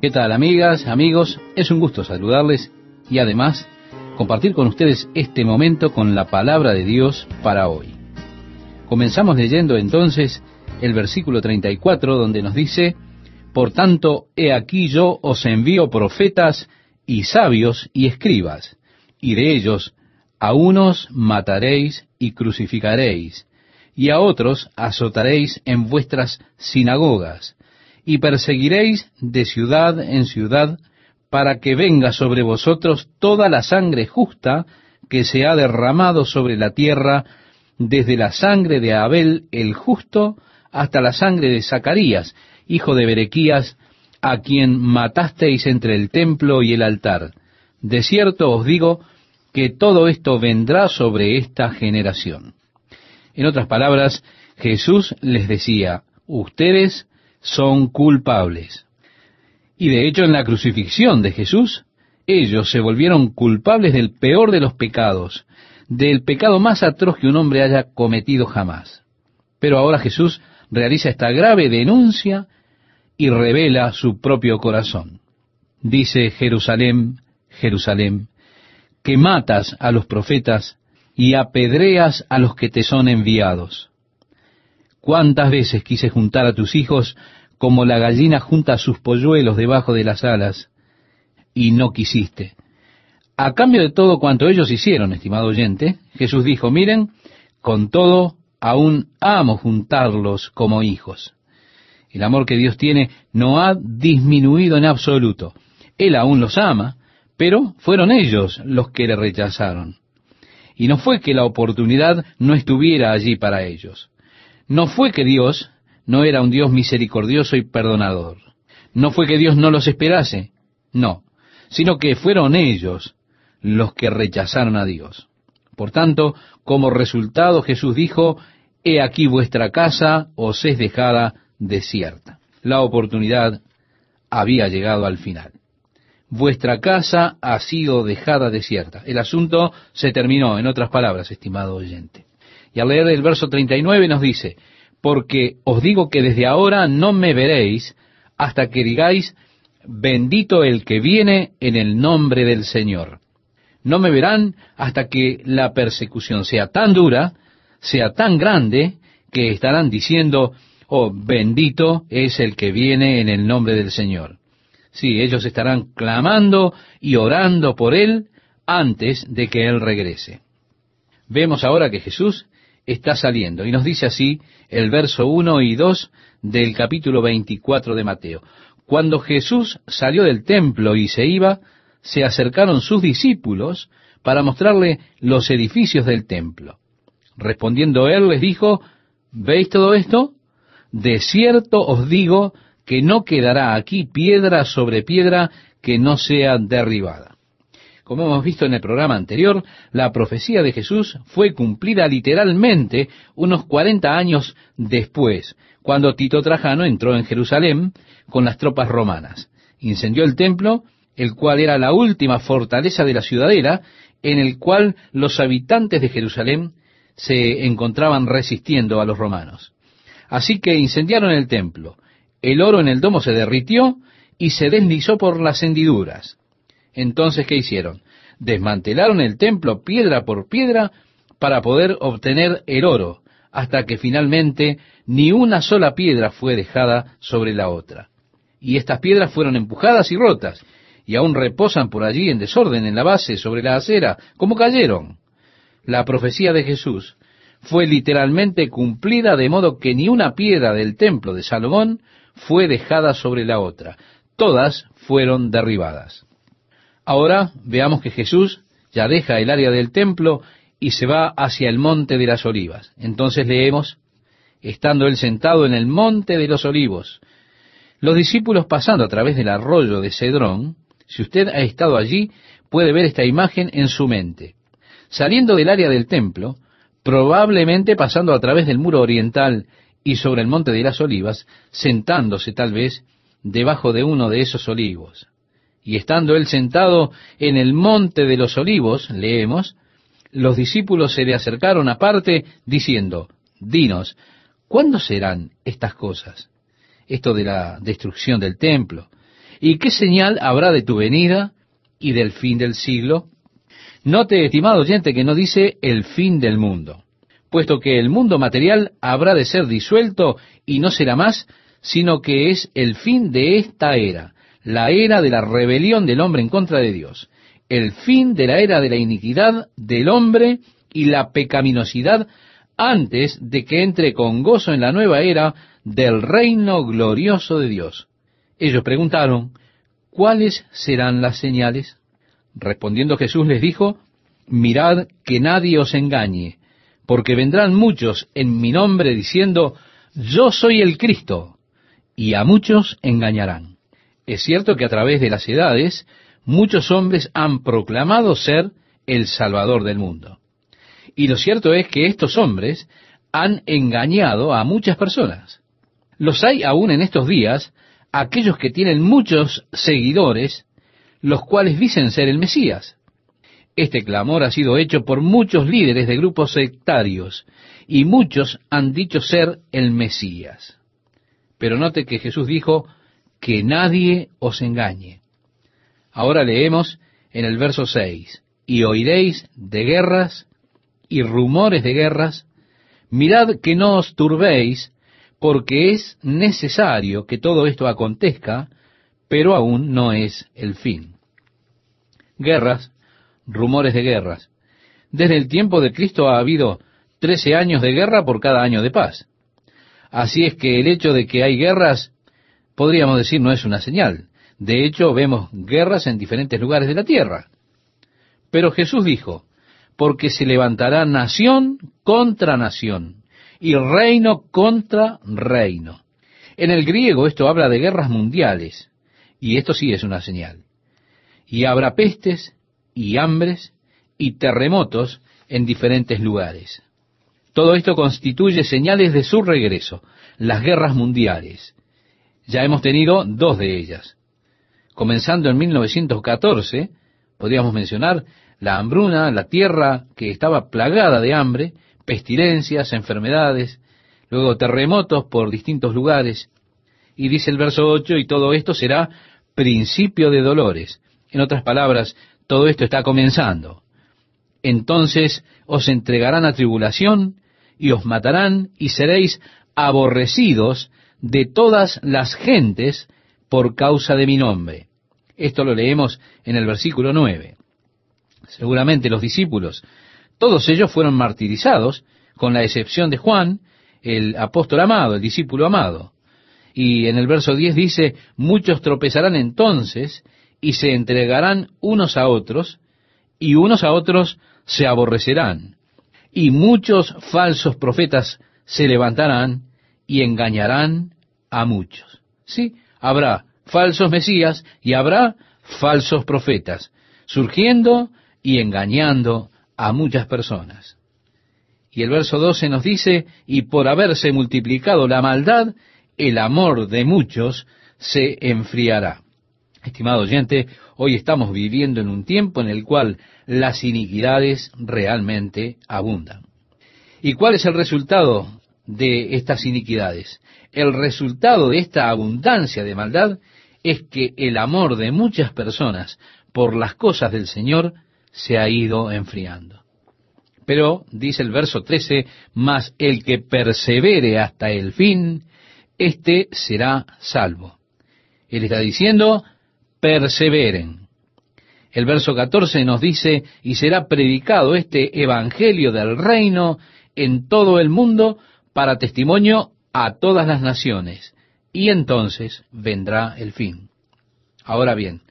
¿Qué tal amigas, amigos? Es un gusto saludarles y además compartir con ustedes este momento con la palabra de Dios para hoy. Comenzamos leyendo entonces el versículo 34 donde nos dice, Por tanto, he aquí yo os envío profetas y sabios y escribas, y de ellos a unos mataréis y crucificaréis, y a otros azotaréis en vuestras sinagogas, y perseguiréis de ciudad en ciudad, para que venga sobre vosotros toda la sangre justa que se ha derramado sobre la tierra, desde la sangre de Abel el justo hasta la sangre de Zacarías, hijo de Berequías, a quien matasteis entre el templo y el altar. De cierto os digo que todo esto vendrá sobre esta generación. En otras palabras, Jesús les decía, ustedes son culpables. Y de hecho en la crucifixión de Jesús, ellos se volvieron culpables del peor de los pecados, del pecado más atroz que un hombre haya cometido jamás. Pero ahora Jesús realiza esta grave denuncia y revela su propio corazón. Dice Jerusalén, Jerusalén, que matas a los profetas y apedreas a los que te son enviados. ¿Cuántas veces quise juntar a tus hijos como la gallina junta sus polluelos debajo de las alas y no quisiste? A cambio de todo cuanto ellos hicieron, estimado oyente, Jesús dijo, miren, con todo aún amo juntarlos como hijos. El amor que Dios tiene no ha disminuido en absoluto. Él aún los ama, pero fueron ellos los que le rechazaron. Y no fue que la oportunidad no estuviera allí para ellos. No fue que Dios no era un Dios misericordioso y perdonador. No fue que Dios no los esperase. No, sino que fueron ellos los que rechazaron a Dios. Por tanto, como resultado Jesús dijo, He aquí vuestra casa os es dejada desierta. La oportunidad había llegado al final. Vuestra casa ha sido dejada desierta. El asunto se terminó, en otras palabras, estimado oyente. Y al leer el verso 39 nos dice, porque os digo que desde ahora no me veréis hasta que digáis, bendito el que viene en el nombre del Señor. No me verán hasta que la persecución sea tan dura, sea tan grande, que estarán diciendo, oh, bendito es el que viene en el nombre del Señor. Sí, ellos estarán clamando y orando por Él antes de que Él regrese. Vemos ahora que Jesús está saliendo. Y nos dice así el verso 1 y 2 del capítulo 24 de Mateo. Cuando Jesús salió del templo y se iba, se acercaron sus discípulos para mostrarle los edificios del templo. Respondiendo él les dijo, ¿veis todo esto? De cierto os digo que no quedará aquí piedra sobre piedra que no sea derribada. Como hemos visto en el programa anterior, la profecía de Jesús fue cumplida literalmente unos 40 años después, cuando Tito Trajano entró en Jerusalén con las tropas romanas. Incendió el templo, el cual era la última fortaleza de la ciudadela, en el cual los habitantes de Jerusalén se encontraban resistiendo a los romanos. Así que incendiaron el templo. El oro en el domo se derritió y se deslizó por las hendiduras. Entonces, ¿qué hicieron? Desmantelaron el templo piedra por piedra para poder obtener el oro, hasta que finalmente ni una sola piedra fue dejada sobre la otra. Y estas piedras fueron empujadas y rotas, y aún reposan por allí en desorden en la base, sobre la acera, como cayeron. La profecía de Jesús fue literalmente cumplida de modo que ni una piedra del templo de Salomón fue dejada sobre la otra. Todas fueron derribadas. Ahora veamos que Jesús ya deja el área del templo y se va hacia el monte de las olivas. Entonces leemos, estando él sentado en el monte de los olivos, los discípulos pasando a través del arroyo de Cedrón, si usted ha estado allí, puede ver esta imagen en su mente. Saliendo del área del templo, probablemente pasando a través del muro oriental y sobre el monte de las olivas, sentándose tal vez debajo de uno de esos olivos. Y estando él sentado en el monte de los olivos, leemos, los discípulos se le acercaron aparte diciendo, dinos, ¿cuándo serán estas cosas? Esto de la destrucción del templo, ¿Y qué señal habrá de tu venida y del fin del siglo? Note, estimado oyente, que no dice el fin del mundo, puesto que el mundo material habrá de ser disuelto y no será más, sino que es el fin de esta era, la era de la rebelión del hombre en contra de Dios, el fin de la era de la iniquidad del hombre y la pecaminosidad antes de que entre con gozo en la nueva era del reino glorioso de Dios. Ellos preguntaron, ¿cuáles serán las señales? Respondiendo Jesús les dijo, mirad que nadie os engañe, porque vendrán muchos en mi nombre diciendo, yo soy el Cristo, y a muchos engañarán. Es cierto que a través de las edades muchos hombres han proclamado ser el Salvador del mundo. Y lo cierto es que estos hombres han engañado a muchas personas. Los hay aún en estos días aquellos que tienen muchos seguidores, los cuales dicen ser el Mesías. Este clamor ha sido hecho por muchos líderes de grupos sectarios, y muchos han dicho ser el Mesías. Pero note que Jesús dijo, que nadie os engañe. Ahora leemos en el verso 6, y oiréis de guerras y rumores de guerras, mirad que no os turbéis, porque es necesario que todo esto acontezca, pero aún no es el fin. Guerras, rumores de guerras. Desde el tiempo de Cristo ha habido trece años de guerra por cada año de paz. Así es que el hecho de que hay guerras, podríamos decir, no es una señal. De hecho, vemos guerras en diferentes lugares de la tierra. Pero Jesús dijo, porque se levantará nación contra nación y reino contra reino. En el griego esto habla de guerras mundiales, y esto sí es una señal. Y habrá pestes y hambres y terremotos en diferentes lugares. Todo esto constituye señales de su regreso, las guerras mundiales. Ya hemos tenido dos de ellas. Comenzando en 1914, podríamos mencionar la hambruna, la tierra que estaba plagada de hambre, pestilencias, enfermedades, luego terremotos por distintos lugares. Y dice el verso 8, y todo esto será principio de dolores. En otras palabras, todo esto está comenzando. Entonces os entregarán a tribulación y os matarán y seréis aborrecidos de todas las gentes por causa de mi nombre. Esto lo leemos en el versículo 9. Seguramente los discípulos todos ellos fueron martirizados, con la excepción de Juan, el apóstol amado, el discípulo amado. Y en el verso 10 dice, muchos tropezarán entonces y se entregarán unos a otros, y unos a otros se aborrecerán. Y muchos falsos profetas se levantarán y engañarán a muchos. Sí, habrá falsos mesías y habrá falsos profetas, surgiendo y engañando a muchas personas. Y el verso 12 nos dice, y por haberse multiplicado la maldad, el amor de muchos se enfriará. Estimado oyente, hoy estamos viviendo en un tiempo en el cual las iniquidades realmente abundan. ¿Y cuál es el resultado de estas iniquidades? El resultado de esta abundancia de maldad es que el amor de muchas personas por las cosas del Señor se ha ido enfriando. Pero, dice el verso 13, mas el que persevere hasta el fin, éste será salvo. Él está diciendo, perseveren. El verso 14 nos dice, y será predicado este evangelio del reino en todo el mundo para testimonio a todas las naciones, y entonces vendrá el fin. Ahora bien,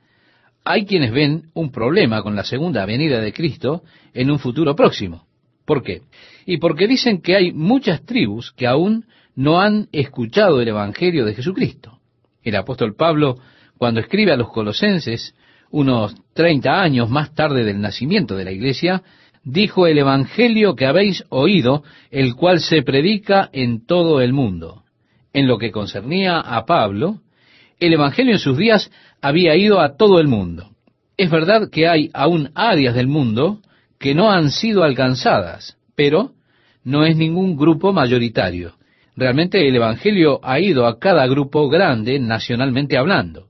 hay quienes ven un problema con la segunda venida de Cristo en un futuro próximo. ¿Por qué? Y porque dicen que hay muchas tribus que aún no han escuchado el Evangelio de Jesucristo. El apóstol Pablo, cuando escribe a los colosenses, unos 30 años más tarde del nacimiento de la iglesia, dijo el Evangelio que habéis oído, el cual se predica en todo el mundo. En lo que concernía a Pablo, el Evangelio en sus días había ido a todo el mundo. Es verdad que hay aún áreas del mundo que no han sido alcanzadas, pero no es ningún grupo mayoritario. Realmente el Evangelio ha ido a cada grupo grande nacionalmente hablando.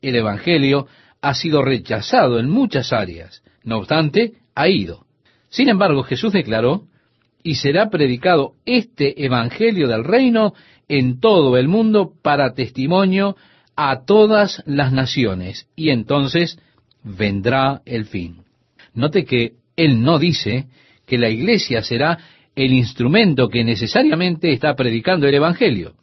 el Evangelio ha sido rechazado en muchas áreas. No obstante, ha ido. Sin embargo, Jesús declaró, y será predicado este Evangelio del reino en todo el mundo para testimonio a todas las naciones, y entonces vendrá el fin. Note que él no dice que la iglesia será el instrumento que necesariamente está predicando el Evangelio.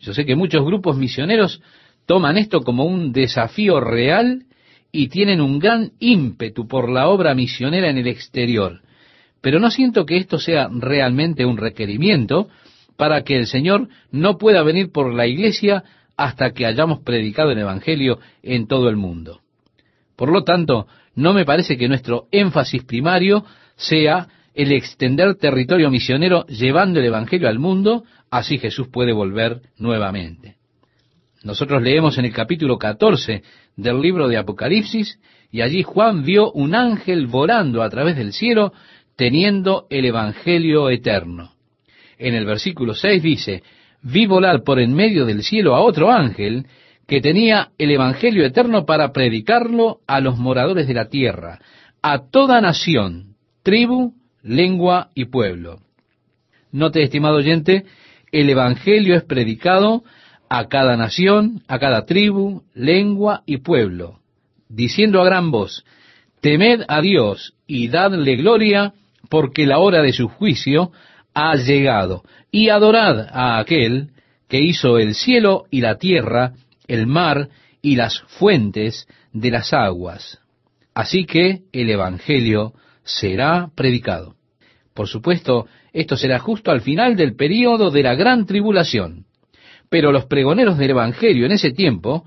Yo sé que muchos grupos misioneros toman esto como un desafío real y tienen un gran ímpetu por la obra misionera en el exterior. Pero no siento que esto sea realmente un requerimiento para que el Señor no pueda venir por la iglesia hasta que hayamos predicado el Evangelio en todo el mundo. Por lo tanto, no me parece que nuestro énfasis primario sea el extender territorio misionero llevando el Evangelio al mundo, así Jesús puede volver nuevamente. Nosotros leemos en el capítulo 14 del libro de Apocalipsis, y allí Juan vio un ángel volando a través del cielo teniendo el Evangelio eterno. En el versículo 6 dice, vi volar por en medio del cielo a otro ángel que tenía el Evangelio eterno para predicarlo a los moradores de la tierra, a toda nación, tribu, lengua y pueblo. Note, estimado oyente, el Evangelio es predicado a cada nación, a cada tribu, lengua y pueblo, diciendo a gran voz, temed a Dios y dadle gloria, porque la hora de su juicio ha llegado, y adorad a aquel que hizo el cielo y la tierra, el mar y las fuentes de las aguas. Así que el Evangelio será predicado. Por supuesto, esto será justo al final del período de la gran tribulación. Pero los pregoneros del Evangelio en ese tiempo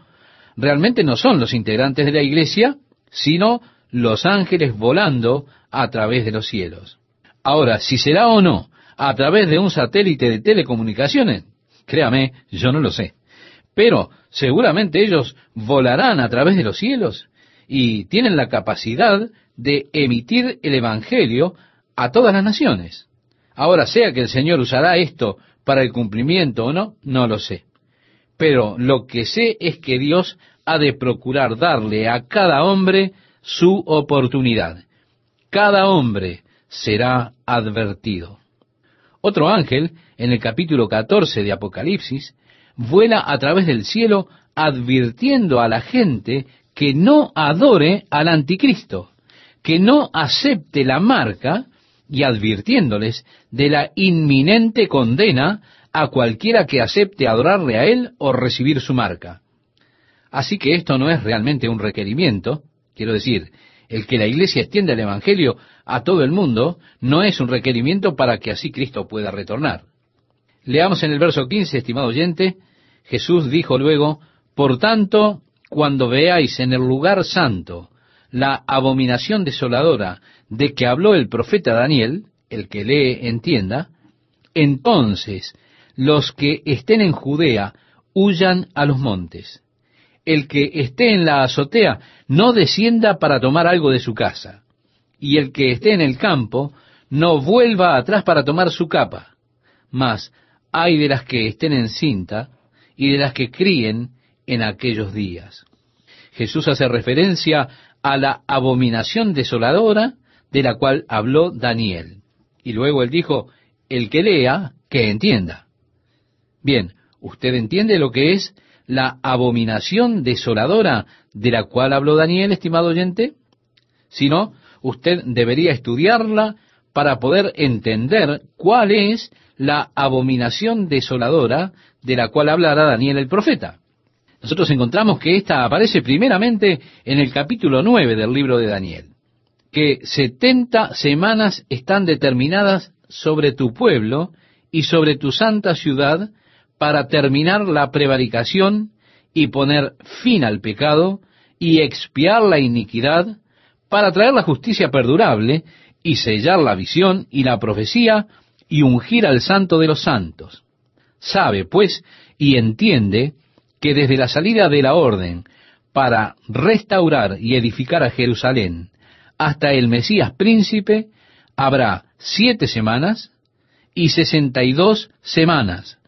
realmente no son los integrantes de la iglesia, sino los ángeles volando a través de los cielos. Ahora, si será o no a través de un satélite de telecomunicaciones, créame, yo no lo sé. Pero seguramente ellos volarán a través de los cielos y tienen la capacidad de emitir el Evangelio a todas las naciones. Ahora, sea que el Señor usará esto para el cumplimiento o no, no lo sé. Pero lo que sé es que Dios ha de procurar darle a cada hombre su oportunidad. Cada hombre será advertido. Otro ángel, en el capítulo 14 de Apocalipsis, vuela a través del cielo advirtiendo a la gente que no adore al anticristo, que no acepte la marca y advirtiéndoles de la inminente condena a cualquiera que acepte adorarle a él o recibir su marca. Así que esto no es realmente un requerimiento, quiero decir, el que la iglesia extienda el Evangelio a todo el mundo no es un requerimiento para que así Cristo pueda retornar. Leamos en el verso 15, estimado oyente, Jesús dijo luego, Por tanto, cuando veáis en el lugar santo la abominación desoladora de que habló el profeta Daniel, el que lee entienda, entonces los que estén en Judea huyan a los montes. El que esté en la azotea no descienda para tomar algo de su casa. Y el que esté en el campo no vuelva atrás para tomar su capa. Mas hay de las que estén en cinta y de las que críen en aquellos días. Jesús hace referencia a la abominación desoladora de la cual habló Daniel. Y luego él dijo, el que lea, que entienda. Bien, ¿usted entiende lo que es la abominación desoladora de la cual habló Daniel, estimado oyente? Si no, usted debería estudiarla para poder entender cuál es la abominación desoladora de la cual hablará Daniel el profeta. Nosotros encontramos que esta aparece primeramente en el capítulo 9 del libro de Daniel que setenta semanas están determinadas sobre tu pueblo y sobre tu santa ciudad para terminar la prevaricación y poner fin al pecado y expiar la iniquidad, para traer la justicia perdurable y sellar la visión y la profecía y ungir al santo de los santos. Sabe, pues, y entiende que desde la salida de la orden para restaurar y edificar a Jerusalén hasta el Mesías príncipe habrá siete semanas y sesenta y dos semanas.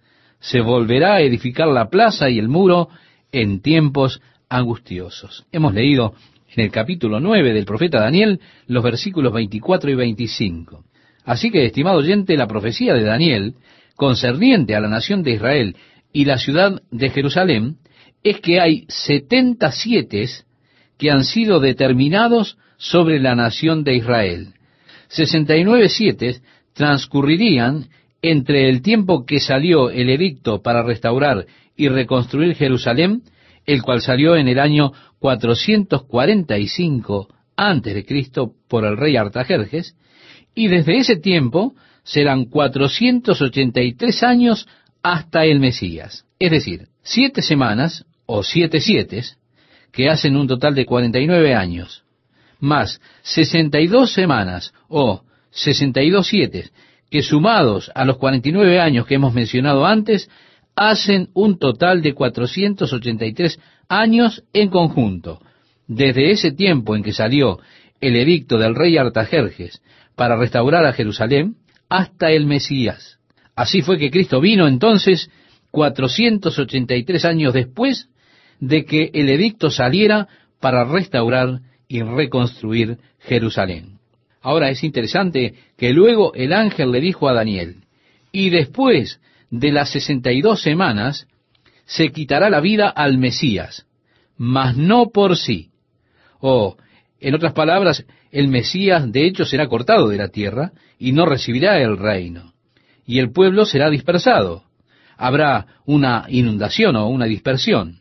Se volverá a edificar la plaza y el muro en tiempos angustiosos. Hemos leído en el capítulo 9 del profeta Daniel los versículos 24 y 25. Así que, estimado oyente, la profecía de Daniel concerniente a la nación de Israel y la ciudad de Jerusalén es que hay setenta siete que han sido determinados sobre la nación de Israel. Sesenta y nueve siete transcurrirían entre el tiempo que salió el edicto para restaurar y reconstruir Jerusalén, el cual salió en el año 445 antes de Cristo por el rey Artajerjes, y desde ese tiempo serán 483 años hasta el Mesías. Es decir, siete semanas o siete siete que hacen un total de 49 años, más 62 semanas o 62 siete que sumados a los 49 años que hemos mencionado antes, hacen un total de 483 años en conjunto. Desde ese tiempo en que salió el edicto del rey Artajerjes para restaurar a Jerusalén, hasta el Mesías. Así fue que Cristo vino entonces 483 años después de que el edicto saliera para restaurar y reconstruir Jerusalén. Ahora es interesante que luego el ángel le dijo a Daniel, y después de las 62 semanas se quitará la vida al Mesías, mas no por sí. O, en otras palabras, el Mesías de hecho será cortado de la tierra y no recibirá el reino. Y el pueblo será dispersado. Habrá una inundación o una dispersión.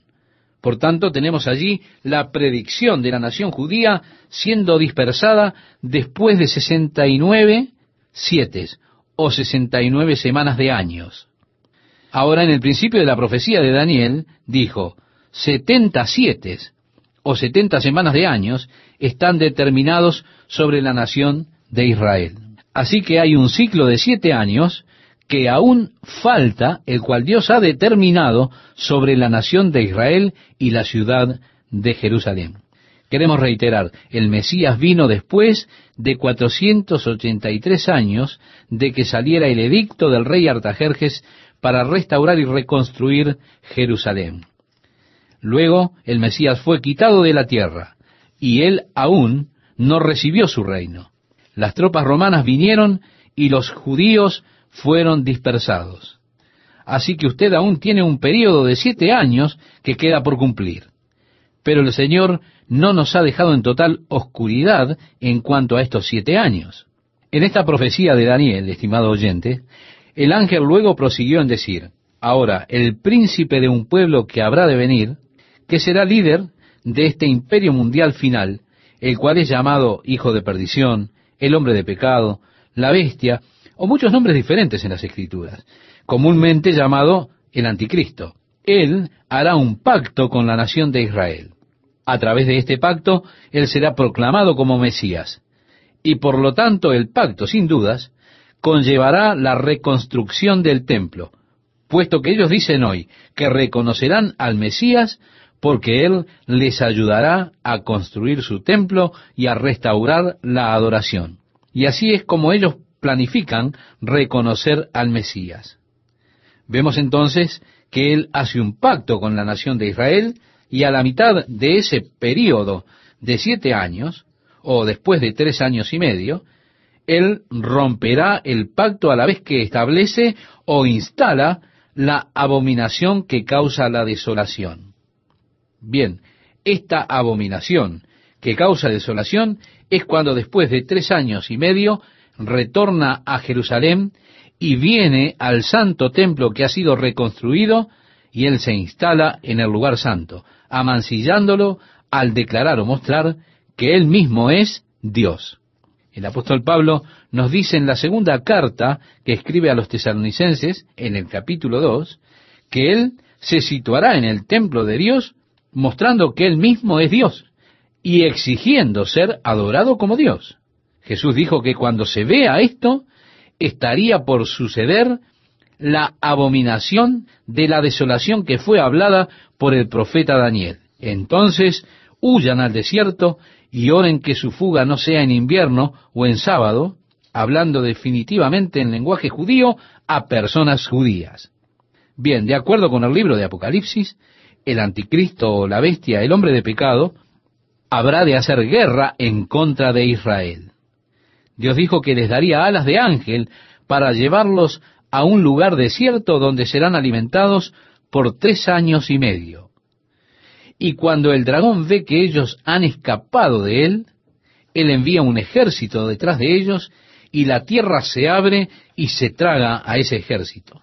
Por tanto, tenemos allí la predicción de la nación judía siendo dispersada después de 69 siete o 69 semanas de años. Ahora, en el principio de la profecía de Daniel, dijo, 77 o 70 semanas de años están determinados sobre la nación de Israel. Así que hay un ciclo de siete años que aún falta, el cual Dios ha determinado sobre la nación de Israel y la ciudad de Jerusalén. Queremos reiterar, el Mesías vino después de 483 años de que saliera el edicto del rey Artajerjes para restaurar y reconstruir Jerusalén. Luego el Mesías fue quitado de la tierra y él aún no recibió su reino. Las tropas romanas vinieron y los judíos fueron dispersados. Así que usted aún tiene un periodo de siete años que queda por cumplir. Pero el Señor no nos ha dejado en total oscuridad en cuanto a estos siete años. En esta profecía de Daniel, estimado oyente, el ángel luego prosiguió en decir, ahora el príncipe de un pueblo que habrá de venir, que será líder de este imperio mundial final, el cual es llamado Hijo de Perdición, el hombre de pecado, la bestia, o muchos nombres diferentes en las Escrituras, comúnmente llamado el Anticristo. Él hará un pacto con la nación de Israel. A través de este pacto, Él será proclamado como Mesías. Y por lo tanto, el pacto, sin dudas, conllevará la reconstrucción del templo, puesto que ellos dicen hoy que reconocerán al Mesías porque Él les ayudará a construir su templo y a restaurar la adoración. Y así es como ellos planifican reconocer al Mesías. Vemos entonces que Él hace un pacto con la nación de Israel y a la mitad de ese periodo de siete años, o después de tres años y medio, Él romperá el pacto a la vez que establece o instala la abominación que causa la desolación. Bien, esta abominación que causa desolación es cuando después de tres años y medio retorna a Jerusalén y viene al santo templo que ha sido reconstruido y él se instala en el lugar santo, amancillándolo al declarar o mostrar que él mismo es Dios. El apóstol Pablo nos dice en la segunda carta que escribe a los tesalonicenses, en el capítulo 2, que él se situará en el templo de Dios mostrando que Él mismo es Dios y exigiendo ser adorado como Dios. Jesús dijo que cuando se vea esto, estaría por suceder la abominación de la desolación que fue hablada por el profeta Daniel. Entonces huyan al desierto y oren que su fuga no sea en invierno o en sábado, hablando definitivamente en lenguaje judío a personas judías. Bien, de acuerdo con el libro de Apocalipsis, el anticristo o la bestia, el hombre de pecado, habrá de hacer guerra en contra de Israel. Dios dijo que les daría alas de ángel para llevarlos a un lugar desierto donde serán alimentados por tres años y medio. Y cuando el dragón ve que ellos han escapado de él, él envía un ejército detrás de ellos y la tierra se abre y se traga a ese ejército.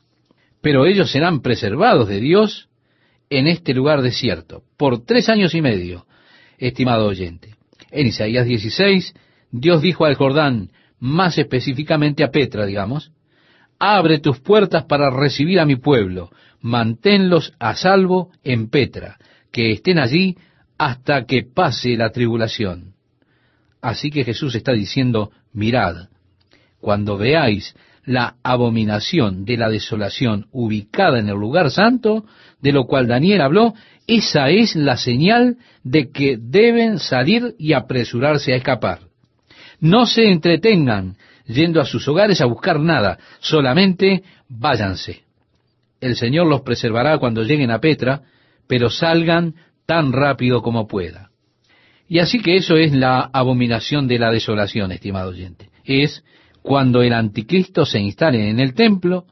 Pero ellos serán preservados de Dios en este lugar desierto por tres años y medio, estimado oyente. En Isaías 16, Dios dijo al Jordán, más específicamente a Petra, digamos, abre tus puertas para recibir a mi pueblo, manténlos a salvo en Petra, que estén allí hasta que pase la tribulación. Así que Jesús está diciendo, mirad, cuando veáis la abominación de la desolación ubicada en el lugar santo, de lo cual Daniel habló, esa es la señal de que deben salir y apresurarse a escapar. No se entretengan yendo a sus hogares a buscar nada, solamente váyanse. El Señor los preservará cuando lleguen a Petra, pero salgan tan rápido como pueda. Y así que eso es la abominación de la desolación, estimado oyente. Es cuando el anticristo se instale en el templo,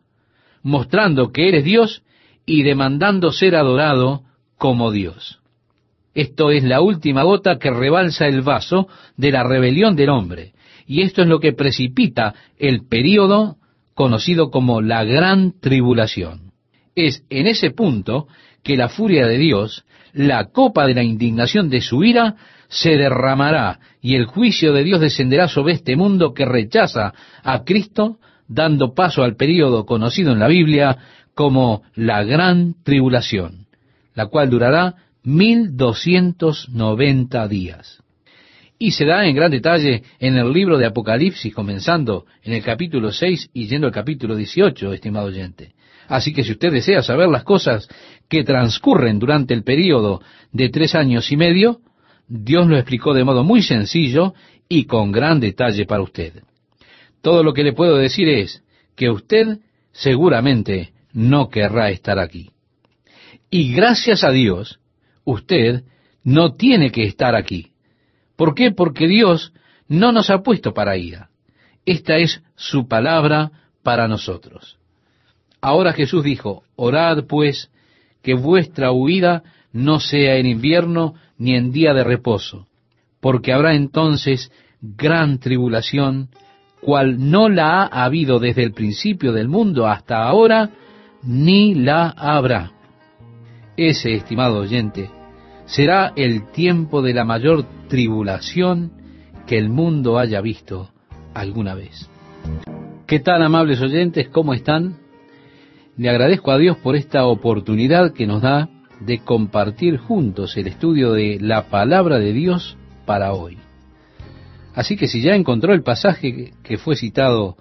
mostrando que eres Dios y demandando ser adorado como Dios. Esto es la última gota que rebalsa el vaso de la rebelión del hombre. Y esto es lo que precipita el período conocido como la gran tribulación. Es en ese punto que la furia de Dios, la copa de la indignación de su ira, se derramará y el juicio de Dios descenderá sobre este mundo que rechaza a Cristo, dando paso al período conocido en la Biblia como la gran tribulación, la cual durará mil doscientos noventa días. Y se da en gran detalle en el libro de Apocalipsis, comenzando en el capítulo 6 y yendo al capítulo 18, estimado oyente. Así que si usted desea saber las cosas que transcurren durante el período de tres años y medio, Dios lo explicó de modo muy sencillo y con gran detalle para usted. Todo lo que le puedo decir es que usted seguramente no querrá estar aquí. Y gracias a Dios, usted no tiene que estar aquí. ¿Por qué? Porque Dios no nos ha puesto para ira. Esta es su palabra para nosotros. Ahora Jesús dijo, orad pues que vuestra huida no sea en invierno ni en día de reposo, porque habrá entonces gran tribulación, cual no la ha habido desde el principio del mundo hasta ahora, ni la habrá. Ese, estimado oyente, será el tiempo de la mayor tribulación que el mundo haya visto alguna vez. ¿Qué tal, amables oyentes? ¿Cómo están? Le agradezco a Dios por esta oportunidad que nos da de compartir juntos el estudio de la palabra de Dios para hoy. Así que si ya encontró el pasaje que fue citado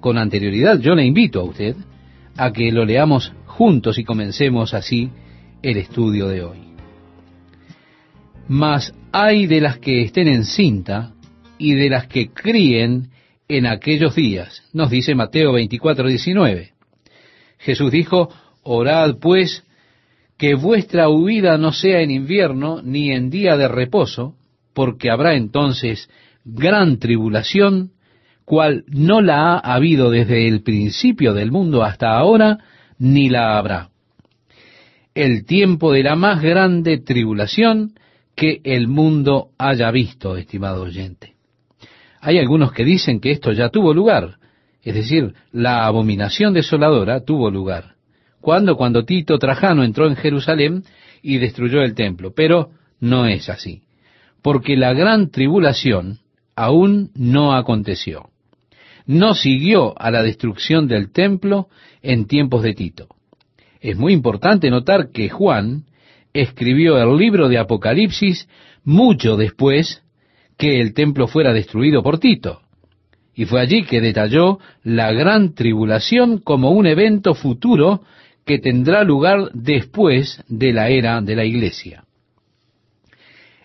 con anterioridad, yo le invito a usted a que lo leamos juntos y comencemos así el estudio de hoy. Mas hay de las que estén en cinta y de las que críen en aquellos días, nos dice Mateo 24, 19. Jesús dijo, orad pues que vuestra huida no sea en invierno ni en día de reposo, porque habrá entonces gran tribulación, cual no la ha habido desde el principio del mundo hasta ahora, ni la habrá. El tiempo de la más grande tribulación que el mundo haya visto, estimado oyente. Hay algunos que dicen que esto ya tuvo lugar, es decir, la abominación desoladora tuvo lugar. ¿Cuándo? Cuando Tito Trajano entró en Jerusalén y destruyó el templo. Pero no es así, porque la gran tribulación aún no aconteció. No siguió a la destrucción del templo en tiempos de Tito. Es muy importante notar que Juan escribió el libro de Apocalipsis mucho después que el templo fuera destruido por Tito. Y fue allí que detalló la gran tribulación como un evento futuro que tendrá lugar después de la era de la iglesia.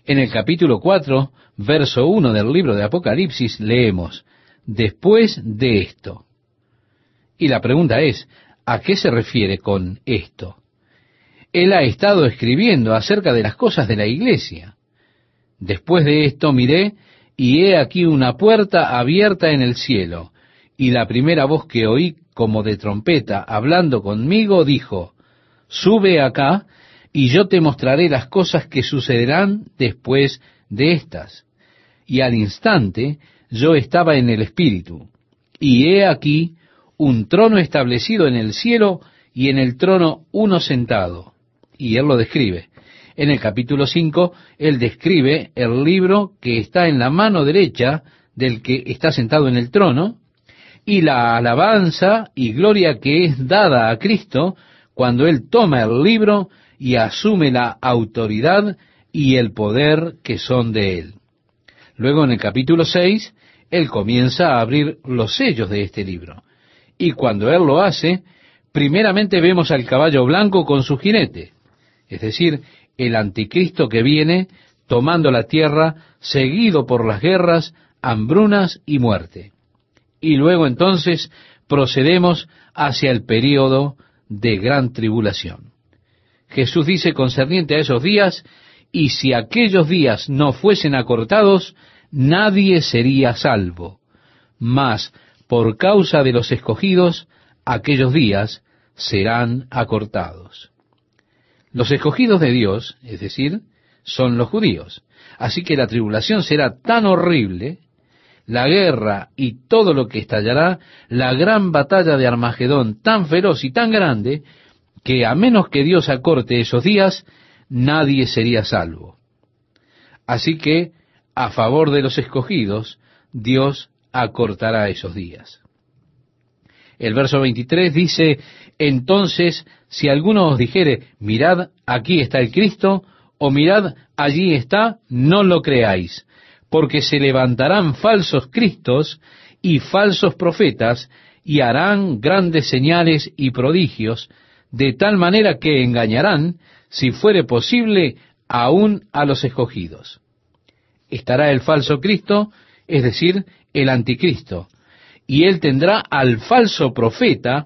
En el capítulo 4, verso 1 del libro de Apocalipsis, leemos, después de esto. Y la pregunta es, ¿a qué se refiere con esto? Él ha estado escribiendo acerca de las cosas de la iglesia. Después de esto miré, y he aquí una puerta abierta en el cielo, y la primera voz que oí como de trompeta hablando conmigo dijo, Sube acá, y yo te mostraré las cosas que sucederán después de estas. Y al instante yo estaba en el Espíritu, y he aquí un trono establecido en el cielo, y en el trono uno sentado. Y él lo describe. En el capítulo 5, él describe el libro que está en la mano derecha del que está sentado en el trono, y la alabanza y gloria que es dada a Cristo cuando Él toma el libro y asume la autoridad y el poder que son de Él. Luego en el capítulo 6, Él comienza a abrir los sellos de este libro. Y cuando Él lo hace, primeramente vemos al caballo blanco con su jinete, es decir, el anticristo que viene tomando la tierra, seguido por las guerras, hambrunas y muerte. Y luego entonces procedemos hacia el período de gran tribulación. Jesús dice concerniente a esos días, y si aquellos días no fuesen acortados, nadie sería salvo. Mas, por causa de los escogidos, aquellos días serán acortados. Los escogidos de Dios, es decir, son los judíos. Así que la tribulación será tan horrible, la guerra y todo lo que estallará, la gran batalla de Armagedón tan feroz y tan grande, que a menos que Dios acorte esos días, nadie sería salvo. Así que, a favor de los escogidos, Dios acortará esos días. El verso 23 dice, entonces, si alguno os dijere, mirad, aquí está el Cristo, o mirad, allí está, no lo creáis, porque se levantarán falsos Cristos y falsos profetas, y harán grandes señales y prodigios, de tal manera que engañarán, si fuere posible, aún a los escogidos. Estará el falso Cristo, es decir, el anticristo, y él tendrá al falso profeta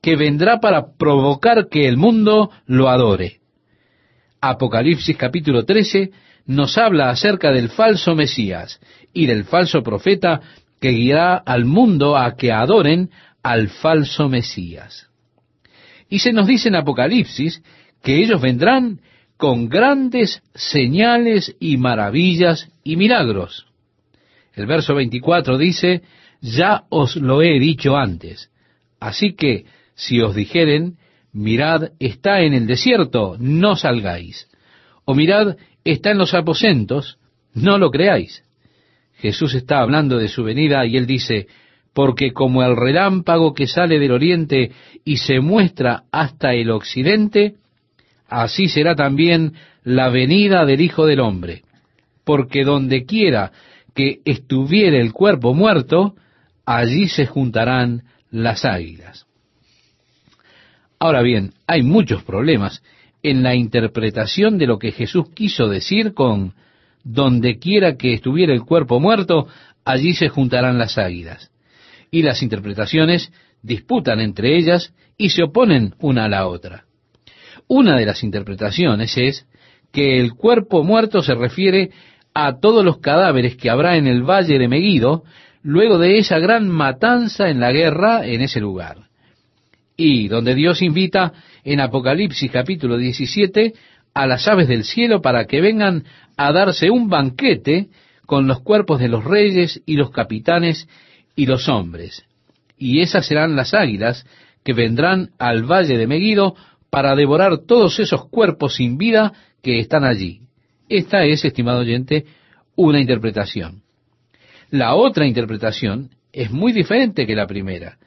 que vendrá para provocar que el mundo lo adore. Apocalipsis capítulo 13 nos habla acerca del falso Mesías y del falso profeta que guiará al mundo a que adoren al falso Mesías. Y se nos dice en Apocalipsis que ellos vendrán con grandes señales y maravillas y milagros. El verso 24 dice, ya os lo he dicho antes. Así que si os dijeren, mirad, está en el desierto, no salgáis. O mirad, está en los aposentos, no lo creáis. Jesús está hablando de su venida y él dice, porque como el relámpago que sale del oriente y se muestra hasta el occidente, así será también la venida del Hijo del Hombre. Porque donde quiera que estuviere el cuerpo muerto, allí se juntarán las águilas. Ahora bien, hay muchos problemas en la interpretación de lo que Jesús quiso decir con donde quiera que estuviera el cuerpo muerto, allí se juntarán las águilas y las interpretaciones disputan entre ellas y se oponen una a la otra. Una de las interpretaciones es que el cuerpo muerto se refiere a todos los cadáveres que habrá en el valle de Meguido luego de esa gran matanza en la guerra en ese lugar. Y donde Dios invita en Apocalipsis capítulo 17 a las aves del cielo para que vengan a darse un banquete con los cuerpos de los reyes y los capitanes y los hombres. Y esas serán las águilas que vendrán al valle de Meguido para devorar todos esos cuerpos sin vida que están allí. Esta es, estimado oyente, una interpretación. La otra interpretación es muy diferente que la primera.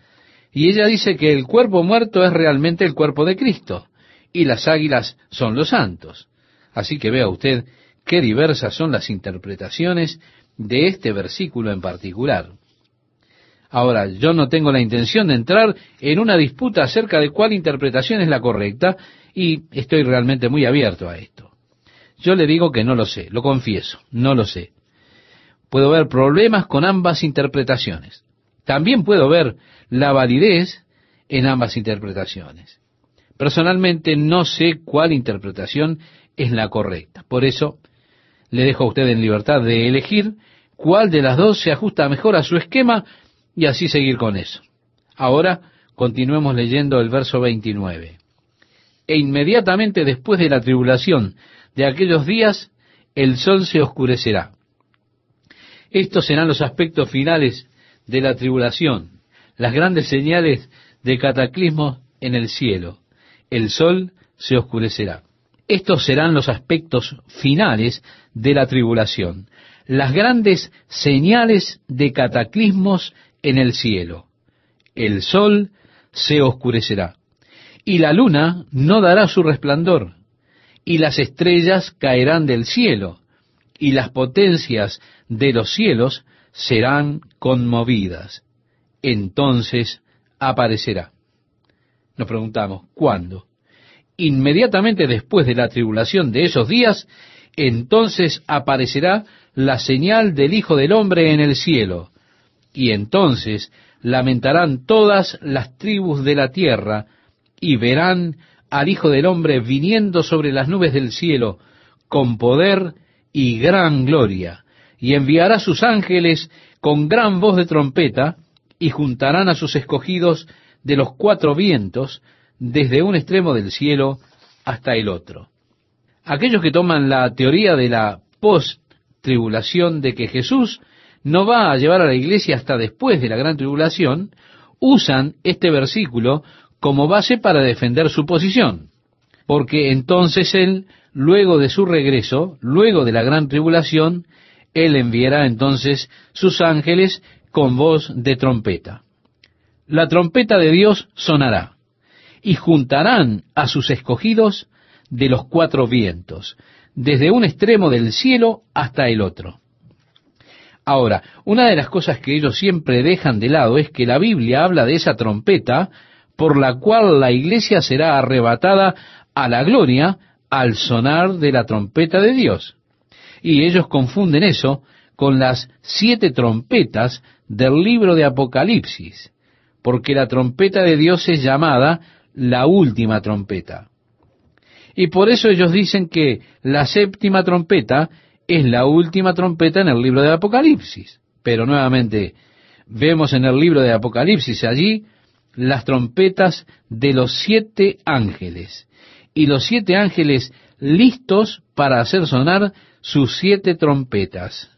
Y ella dice que el cuerpo muerto es realmente el cuerpo de Cristo y las águilas son los santos. Así que vea usted qué diversas son las interpretaciones de este versículo en particular. Ahora, yo no tengo la intención de entrar en una disputa acerca de cuál interpretación es la correcta y estoy realmente muy abierto a esto. Yo le digo que no lo sé, lo confieso, no lo sé. Puedo ver problemas con ambas interpretaciones. También puedo ver la validez en ambas interpretaciones. Personalmente no sé cuál interpretación es la correcta. Por eso le dejo a usted en libertad de elegir cuál de las dos se ajusta mejor a su esquema y así seguir con eso. Ahora continuemos leyendo el verso 29. E inmediatamente después de la tribulación de aquellos días, el sol se oscurecerá. Estos serán los aspectos finales de la tribulación, las grandes señales de cataclismo en el cielo. El sol se oscurecerá. Estos serán los aspectos finales de la tribulación, las grandes señales de cataclismos en el cielo. El sol se oscurecerá, y la luna no dará su resplandor, y las estrellas caerán del cielo, y las potencias de los cielos serán conmovidas. Entonces aparecerá. Nos preguntamos, ¿cuándo? Inmediatamente después de la tribulación de esos días, entonces aparecerá la señal del Hijo del Hombre en el cielo, y entonces lamentarán todas las tribus de la tierra, y verán al Hijo del Hombre viniendo sobre las nubes del cielo, con poder y gran gloria, y enviará sus ángeles con gran voz de trompeta, y juntarán a sus escogidos de los cuatro vientos, desde un extremo del cielo hasta el otro. Aquellos que toman la teoría de la post-tribulación de que Jesús no va a llevar a la iglesia hasta después de la gran tribulación, usan este versículo como base para defender su posición, porque entonces Él, luego de su regreso, luego de la gran tribulación, Él enviará entonces sus ángeles con voz de trompeta. La trompeta de Dios sonará, y juntarán a sus escogidos de los cuatro vientos, desde un extremo del cielo hasta el otro. Ahora, una de las cosas que ellos siempre dejan de lado es que la Biblia habla de esa trompeta por la cual la iglesia será arrebatada a la gloria al sonar de la trompeta de Dios. Y ellos confunden eso con las siete trompetas del libro de Apocalipsis, porque la trompeta de Dios es llamada la última trompeta. Y por eso ellos dicen que la séptima trompeta es la última trompeta en el libro de Apocalipsis. Pero nuevamente, vemos en el libro de Apocalipsis allí las trompetas de los siete ángeles. Y los siete ángeles listos para hacer sonar sus siete trompetas.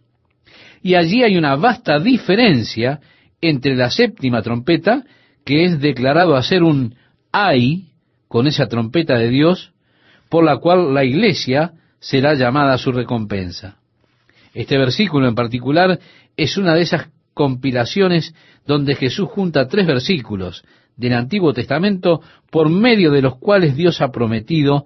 Y allí hay una vasta diferencia entre la séptima trompeta, que es declarado a ser un ay, con esa trompeta de Dios, por la cual la iglesia será llamada a su recompensa. Este versículo en particular es una de esas compilaciones donde Jesús junta tres versículos del Antiguo Testamento por medio de los cuales Dios ha prometido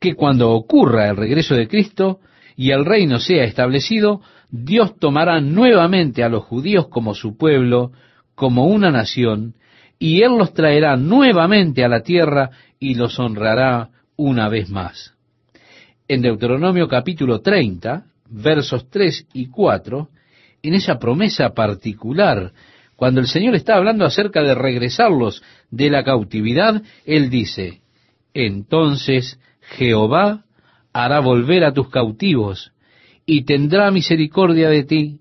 que cuando ocurra el regreso de Cristo y el reino sea establecido, Dios tomará nuevamente a los judíos como su pueblo, como una nación, y Él los traerá nuevamente a la tierra y los honrará una vez más. En Deuteronomio capítulo 30, versos 3 y 4, en esa promesa particular, cuando el Señor está hablando acerca de regresarlos de la cautividad, Él dice, entonces Jehová hará volver a tus cautivos y tendrá misericordia de ti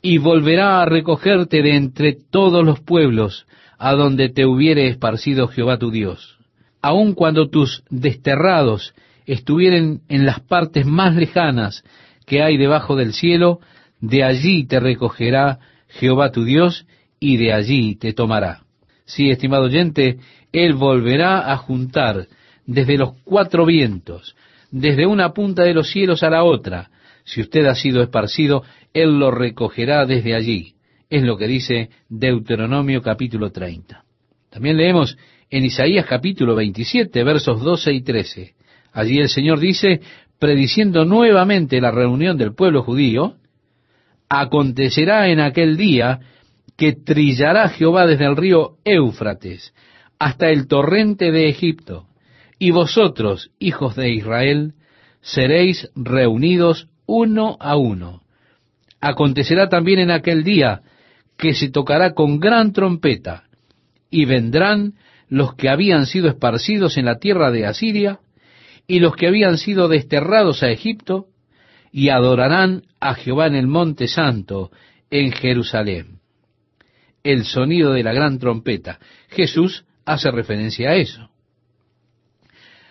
y volverá a recogerte de entre todos los pueblos a donde te hubiere esparcido Jehová tu Dios. Aun cuando tus desterrados estuvieren en las partes más lejanas que hay debajo del cielo, de allí te recogerá Jehová tu Dios, y de allí te tomará. Sí, estimado oyente, Él volverá a juntar desde los cuatro vientos, desde una punta de los cielos a la otra. Si usted ha sido esparcido, Él lo recogerá desde allí. Es lo que dice Deuteronomio capítulo 30. También leemos en Isaías capítulo 27, versos 12 y 13. Allí el Señor dice, prediciendo nuevamente la reunión del pueblo judío, acontecerá en aquel día que trillará Jehová desde el río Éufrates hasta el torrente de Egipto, y vosotros, hijos de Israel, seréis reunidos uno a uno. Acontecerá también en aquel día que se tocará con gran trompeta, y vendrán los que habían sido esparcidos en la tierra de Asiria y los que habían sido desterrados a Egipto, y adorarán a Jehová en el monte santo, en Jerusalén. El sonido de la gran trompeta. Jesús hace referencia a eso.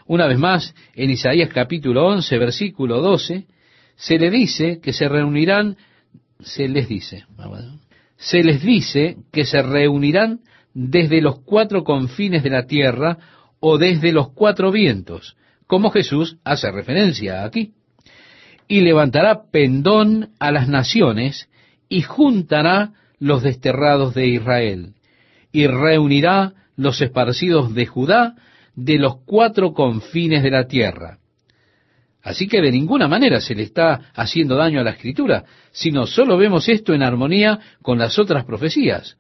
Una vez más, en Isaías capítulo 11, versículo 12, se le dice que se reunirán, se les dice, se les dice que se reunirán desde los cuatro confines de la tierra o desde los cuatro vientos, como Jesús hace referencia aquí. Y levantará pendón a las naciones y juntará los desterrados de Israel y reunirá los esparcidos de Judá de los cuatro confines de la tierra. Así que de ninguna manera se le está haciendo daño a la escritura, sino solo vemos esto en armonía con las otras profecías,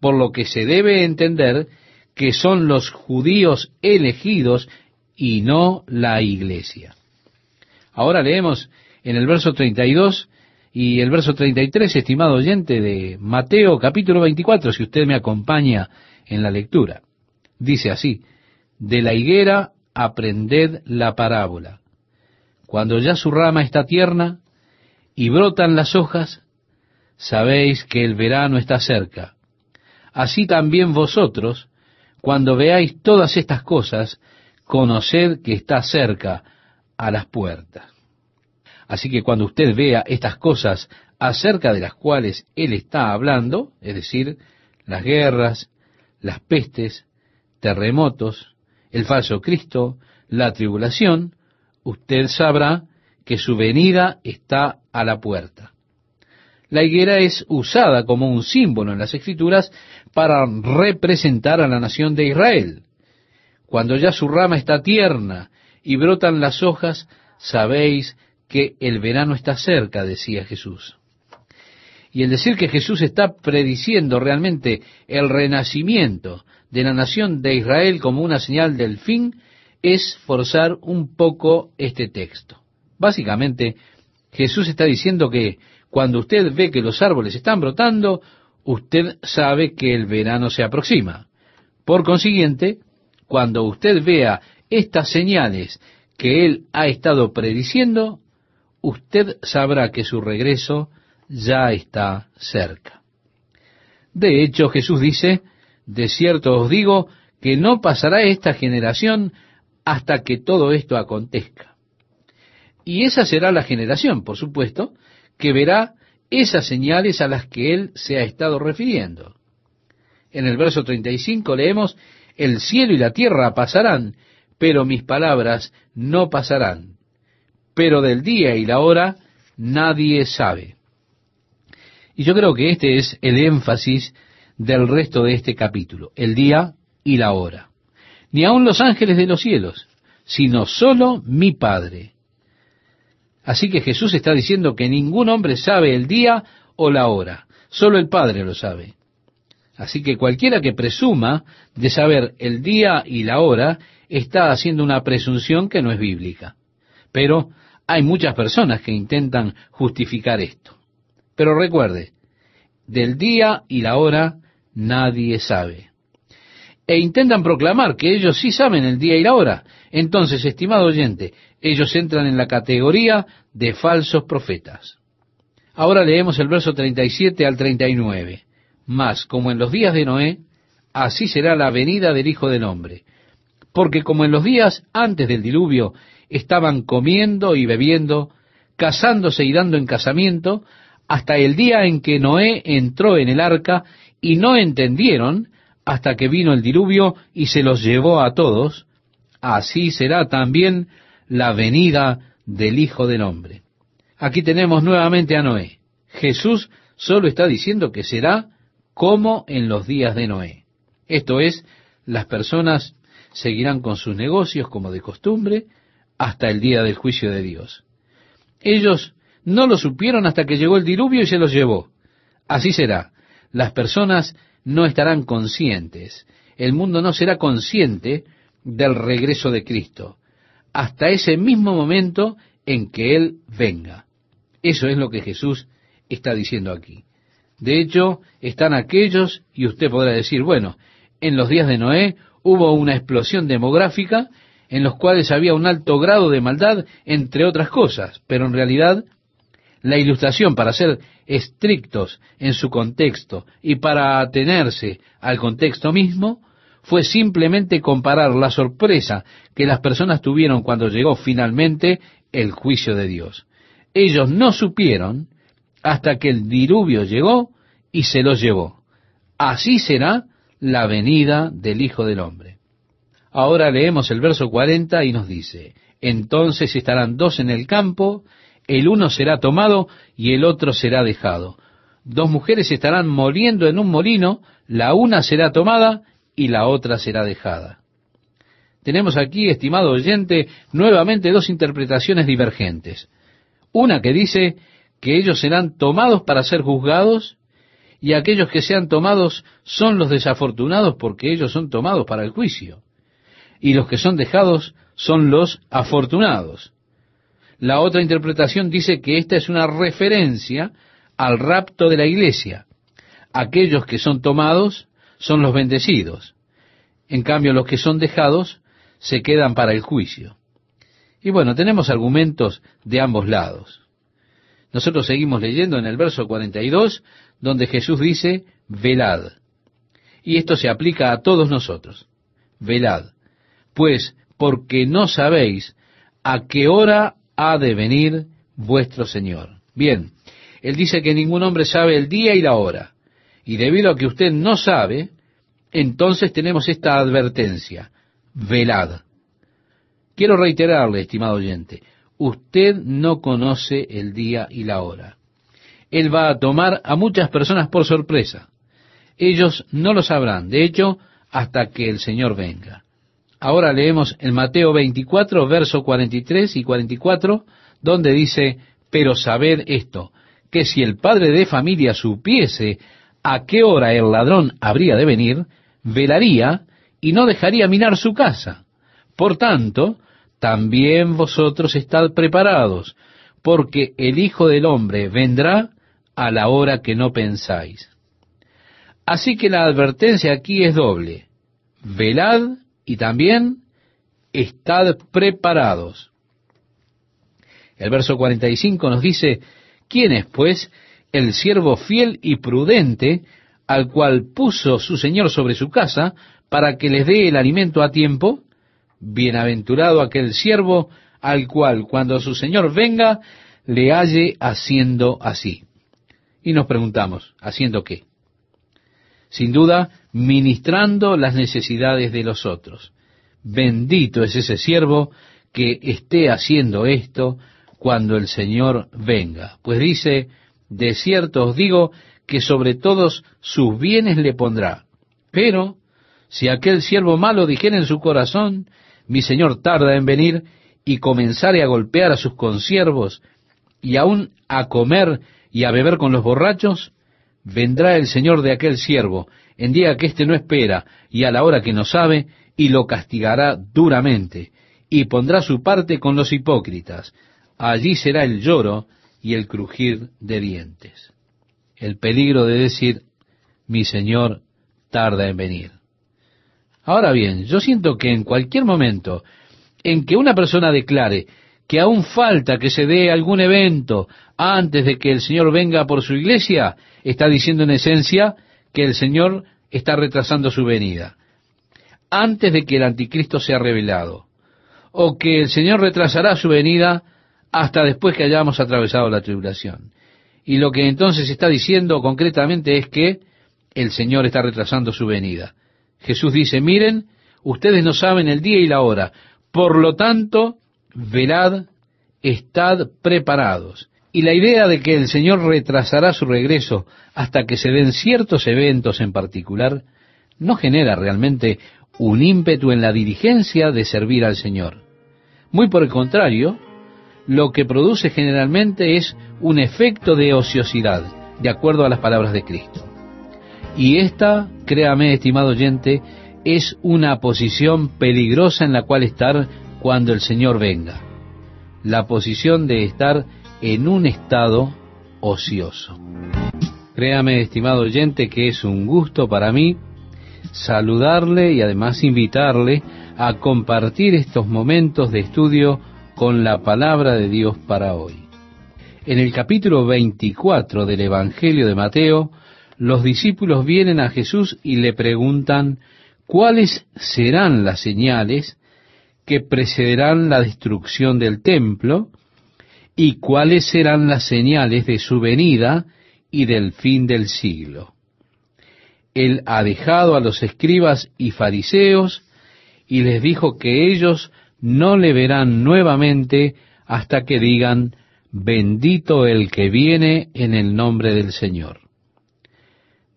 por lo que se debe entender que son los judíos elegidos y no la iglesia. Ahora leemos en el verso 32 y el verso 33, estimado oyente de Mateo capítulo 24, si usted me acompaña en la lectura. Dice así, de la higuera aprended la parábola. Cuando ya su rama está tierna y brotan las hojas, sabéis que el verano está cerca. Así también vosotros, cuando veáis todas estas cosas, conoced que está cerca a las puertas. Así que cuando usted vea estas cosas acerca de las cuales Él está hablando, es decir, las guerras, las pestes, terremotos, el falso Cristo, la tribulación, usted sabrá que su venida está a la puerta. La higuera es usada como un símbolo en las escrituras para representar a la nación de Israel. Cuando ya su rama está tierna y brotan las hojas, sabéis que el verano está cerca, decía Jesús. Y el decir que Jesús está prediciendo realmente el renacimiento de la nación de Israel como una señal del fin es forzar un poco este texto. Básicamente, Jesús está diciendo que cuando usted ve que los árboles están brotando, usted sabe que el verano se aproxima. Por consiguiente, cuando usted vea estas señales que Él ha estado prediciendo, usted sabrá que su regreso ya está cerca. De hecho, Jesús dice, de cierto os digo, que no pasará esta generación hasta que todo esto acontezca. Y esa será la generación, por supuesto, que verá esas señales a las que él se ha estado refiriendo. En el verso 35 leemos, el cielo y la tierra pasarán, pero mis palabras no pasarán pero del día y la hora nadie sabe. Y yo creo que este es el énfasis del resto de este capítulo, el día y la hora. Ni aun los ángeles de los cielos, sino solo mi Padre. Así que Jesús está diciendo que ningún hombre sabe el día o la hora, solo el Padre lo sabe. Así que cualquiera que presuma de saber el día y la hora está haciendo una presunción que no es bíblica. Pero hay muchas personas que intentan justificar esto. Pero recuerde, del día y la hora nadie sabe. E intentan proclamar que ellos sí saben el día y la hora. Entonces, estimado oyente, ellos entran en la categoría de falsos profetas. Ahora leemos el verso 37 al 39. Mas, como en los días de Noé, así será la venida del Hijo del Hombre. Porque como en los días antes del diluvio estaban comiendo y bebiendo, casándose y dando en casamiento, hasta el día en que Noé entró en el arca y no entendieron hasta que vino el diluvio y se los llevó a todos, así será también la venida del Hijo del Hombre. Aquí tenemos nuevamente a Noé. Jesús solo está diciendo que será como en los días de Noé. Esto es, las personas seguirán con sus negocios como de costumbre, hasta el día del juicio de Dios. Ellos no lo supieron hasta que llegó el diluvio y se los llevó. Así será. Las personas no estarán conscientes. El mundo no será consciente del regreso de Cristo hasta ese mismo momento en que Él venga. Eso es lo que Jesús está diciendo aquí. De hecho, están aquellos, y usted podrá decir, bueno, en los días de Noé hubo una explosión demográfica en los cuales había un alto grado de maldad, entre otras cosas, pero en realidad la ilustración, para ser estrictos en su contexto y para atenerse al contexto mismo, fue simplemente comparar la sorpresa que las personas tuvieron cuando llegó finalmente el juicio de Dios. Ellos no supieron hasta que el diluvio llegó y se los llevó. Así será la venida del Hijo del Hombre. Ahora leemos el verso 40 y nos dice, entonces estarán dos en el campo, el uno será tomado y el otro será dejado. Dos mujeres estarán moliendo en un molino, la una será tomada y la otra será dejada. Tenemos aquí, estimado oyente, nuevamente dos interpretaciones divergentes. Una que dice que ellos serán tomados para ser juzgados y aquellos que sean tomados son los desafortunados porque ellos son tomados para el juicio. Y los que son dejados son los afortunados. La otra interpretación dice que esta es una referencia al rapto de la iglesia. Aquellos que son tomados son los bendecidos. En cambio, los que son dejados se quedan para el juicio. Y bueno, tenemos argumentos de ambos lados. Nosotros seguimos leyendo en el verso 42, donde Jesús dice, velad. Y esto se aplica a todos nosotros. Velad. Pues porque no sabéis a qué hora ha de venir vuestro Señor. Bien, Él dice que ningún hombre sabe el día y la hora. Y debido a que usted no sabe, entonces tenemos esta advertencia. Velad. Quiero reiterarle, estimado oyente, usted no conoce el día y la hora. Él va a tomar a muchas personas por sorpresa. Ellos no lo sabrán, de hecho, hasta que el Señor venga. Ahora leemos en Mateo 24, verso 43 y 44, donde dice, pero sabed esto, que si el padre de familia supiese a qué hora el ladrón habría de venir, velaría y no dejaría minar su casa. Por tanto, también vosotros estad preparados, porque el Hijo del Hombre vendrá a la hora que no pensáis. Así que la advertencia aquí es doble. Velad y también estad preparados. El verso 45 nos dice, ¿quién es pues el siervo fiel y prudente al cual puso su Señor sobre su casa para que les dé el alimento a tiempo? Bienaventurado aquel siervo al cual cuando su Señor venga le halle haciendo así. Y nos preguntamos, ¿haciendo qué? Sin duda, ministrando las necesidades de los otros. Bendito es ese siervo que esté haciendo esto cuando el Señor venga. Pues dice, de cierto os digo que sobre todos sus bienes le pondrá. Pero si aquel siervo malo dijera en su corazón, mi Señor tarda en venir, y comenzare a golpear a sus consiervos, y aún a comer y a beber con los borrachos, vendrá el Señor de aquel siervo en día que éste no espera y a la hora que no sabe, y lo castigará duramente, y pondrá su parte con los hipócritas. Allí será el lloro y el crujir de dientes. El peligro de decir, mi Señor tarda en venir. Ahora bien, yo siento que en cualquier momento en que una persona declare que aún falta que se dé algún evento antes de que el Señor venga por su iglesia, está diciendo en esencia que el Señor está retrasando su venida, antes de que el anticristo sea revelado, o que el Señor retrasará su venida hasta después que hayamos atravesado la tribulación. Y lo que entonces está diciendo concretamente es que el Señor está retrasando su venida. Jesús dice, miren, ustedes no saben el día y la hora, por lo tanto, velad, estad preparados. Y la idea de que el Señor retrasará su regreso hasta que se den ciertos eventos en particular, no genera realmente un ímpetu en la dirigencia de servir al Señor. Muy por el contrario, lo que produce generalmente es un efecto de ociosidad, de acuerdo a las palabras de Cristo. Y esta, créame, estimado oyente, es una posición peligrosa en la cual estar cuando el Señor venga. La posición de estar en un estado ocioso. Créame, estimado oyente, que es un gusto para mí saludarle y además invitarle a compartir estos momentos de estudio con la palabra de Dios para hoy. En el capítulo 24 del Evangelio de Mateo, los discípulos vienen a Jesús y le preguntan cuáles serán las señales que precederán la destrucción del templo y cuáles serán las señales de su venida y del fin del siglo. Él ha dejado a los escribas y fariseos y les dijo que ellos no le verán nuevamente hasta que digan, bendito el que viene en el nombre del Señor.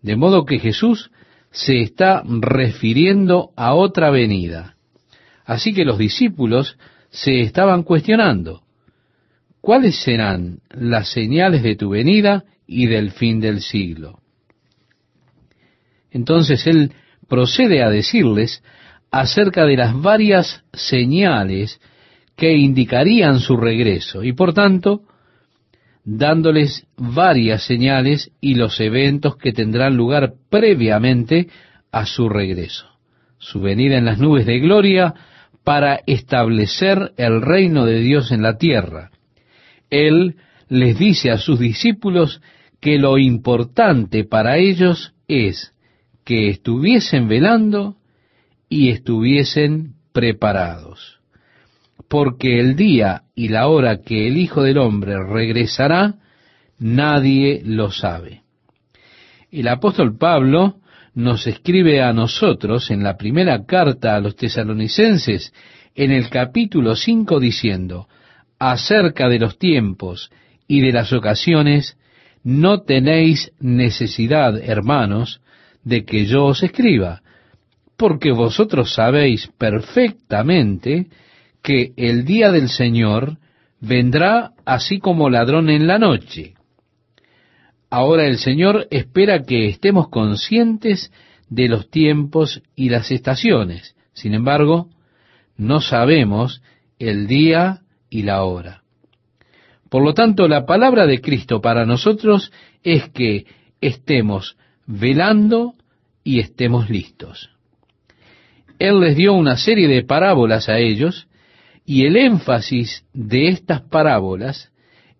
De modo que Jesús se está refiriendo a otra venida. Así que los discípulos se estaban cuestionando, ¿cuáles serán las señales de tu venida y del fin del siglo? Entonces él procede a decirles acerca de las varias señales que indicarían su regreso y por tanto dándoles varias señales y los eventos que tendrán lugar previamente a su regreso. Su venida en las nubes de gloria para establecer el reino de Dios en la tierra. Él les dice a sus discípulos que lo importante para ellos es que estuviesen velando y estuviesen preparados. Porque el día y la hora que el Hijo del Hombre regresará, nadie lo sabe. El apóstol Pablo nos escribe a nosotros en la primera carta a los tesalonicenses, en el capítulo 5, diciendo, acerca de los tiempos y de las ocasiones, no tenéis necesidad, hermanos, de que yo os escriba, porque vosotros sabéis perfectamente que el día del Señor vendrá así como ladrón en la noche. Ahora el Señor espera que estemos conscientes de los tiempos y las estaciones. Sin embargo, no sabemos el día y la hora. Por lo tanto, la palabra de Cristo para nosotros es que estemos velando y estemos listos. Él les dio una serie de parábolas a ellos y el énfasis de estas parábolas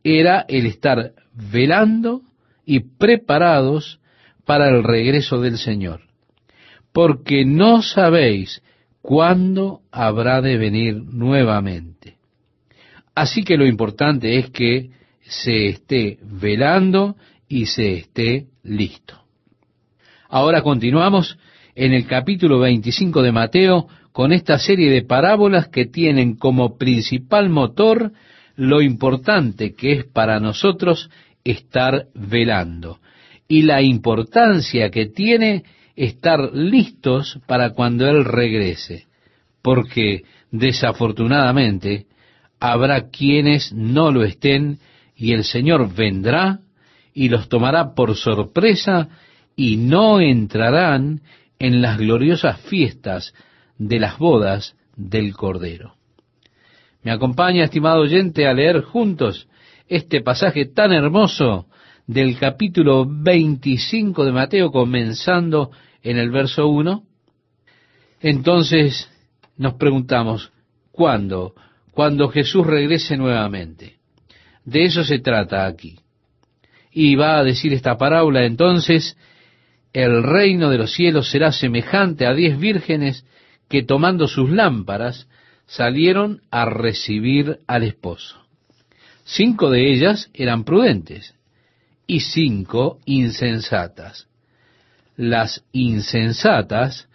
era el estar velando y preparados para el regreso del Señor, porque no sabéis cuándo habrá de venir nuevamente. Así que lo importante es que se esté velando y se esté listo. Ahora continuamos en el capítulo 25 de Mateo con esta serie de parábolas que tienen como principal motor lo importante que es para nosotros estar velando y la importancia que tiene estar listos para cuando Él regrese, porque desafortunadamente habrá quienes no lo estén y el Señor vendrá y los tomará por sorpresa y no entrarán en las gloriosas fiestas de las bodas del Cordero. Me acompaña, estimado oyente, a leer juntos este pasaje tan hermoso del capítulo 25 de Mateo, comenzando en el verso 1. Entonces nos preguntamos, ¿cuándo? Cuando Jesús regrese nuevamente. De eso se trata aquí. Y va a decir esta parábola entonces el reino de los cielos será semejante a diez vírgenes que tomando sus lámparas salieron a recibir al esposo. Cinco de ellas eran prudentes y cinco insensatas. Las insensatas,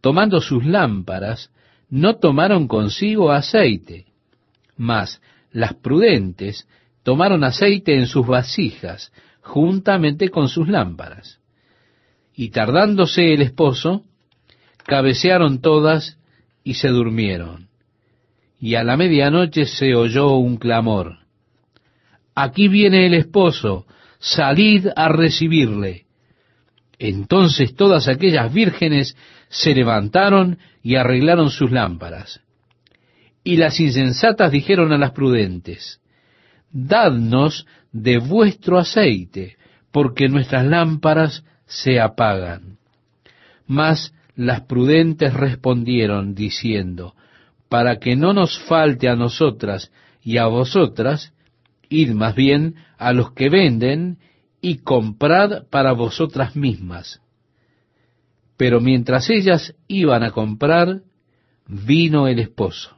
tomando sus lámparas, no tomaron consigo aceite, mas las prudentes tomaron aceite en sus vasijas, juntamente con sus lámparas. Y tardándose el esposo, cabecearon todas y se durmieron. Y a la medianoche se oyó un clamor. Aquí viene el esposo, salid a recibirle. Entonces todas aquellas vírgenes se levantaron y arreglaron sus lámparas. Y las insensatas dijeron a las prudentes, Dadnos de vuestro aceite, porque nuestras lámparas se apagan. Mas las prudentes respondieron diciendo, para que no nos falte a nosotras y a vosotras, id más bien a los que venden y comprad para vosotras mismas. Pero mientras ellas iban a comprar, vino el esposo.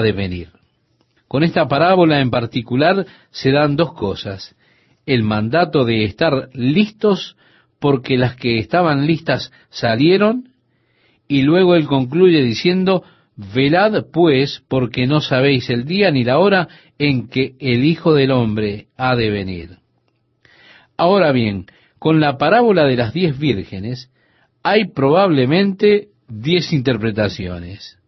de venir. Con esta parábola en particular se dan dos cosas. El mandato de estar listos porque las que estaban listas salieron, y luego él concluye diciendo, velad pues porque no sabéis el día ni la hora en que el Hijo del Hombre ha de venir. Ahora bien, con la parábola de las diez vírgenes hay probablemente diez interpretaciones.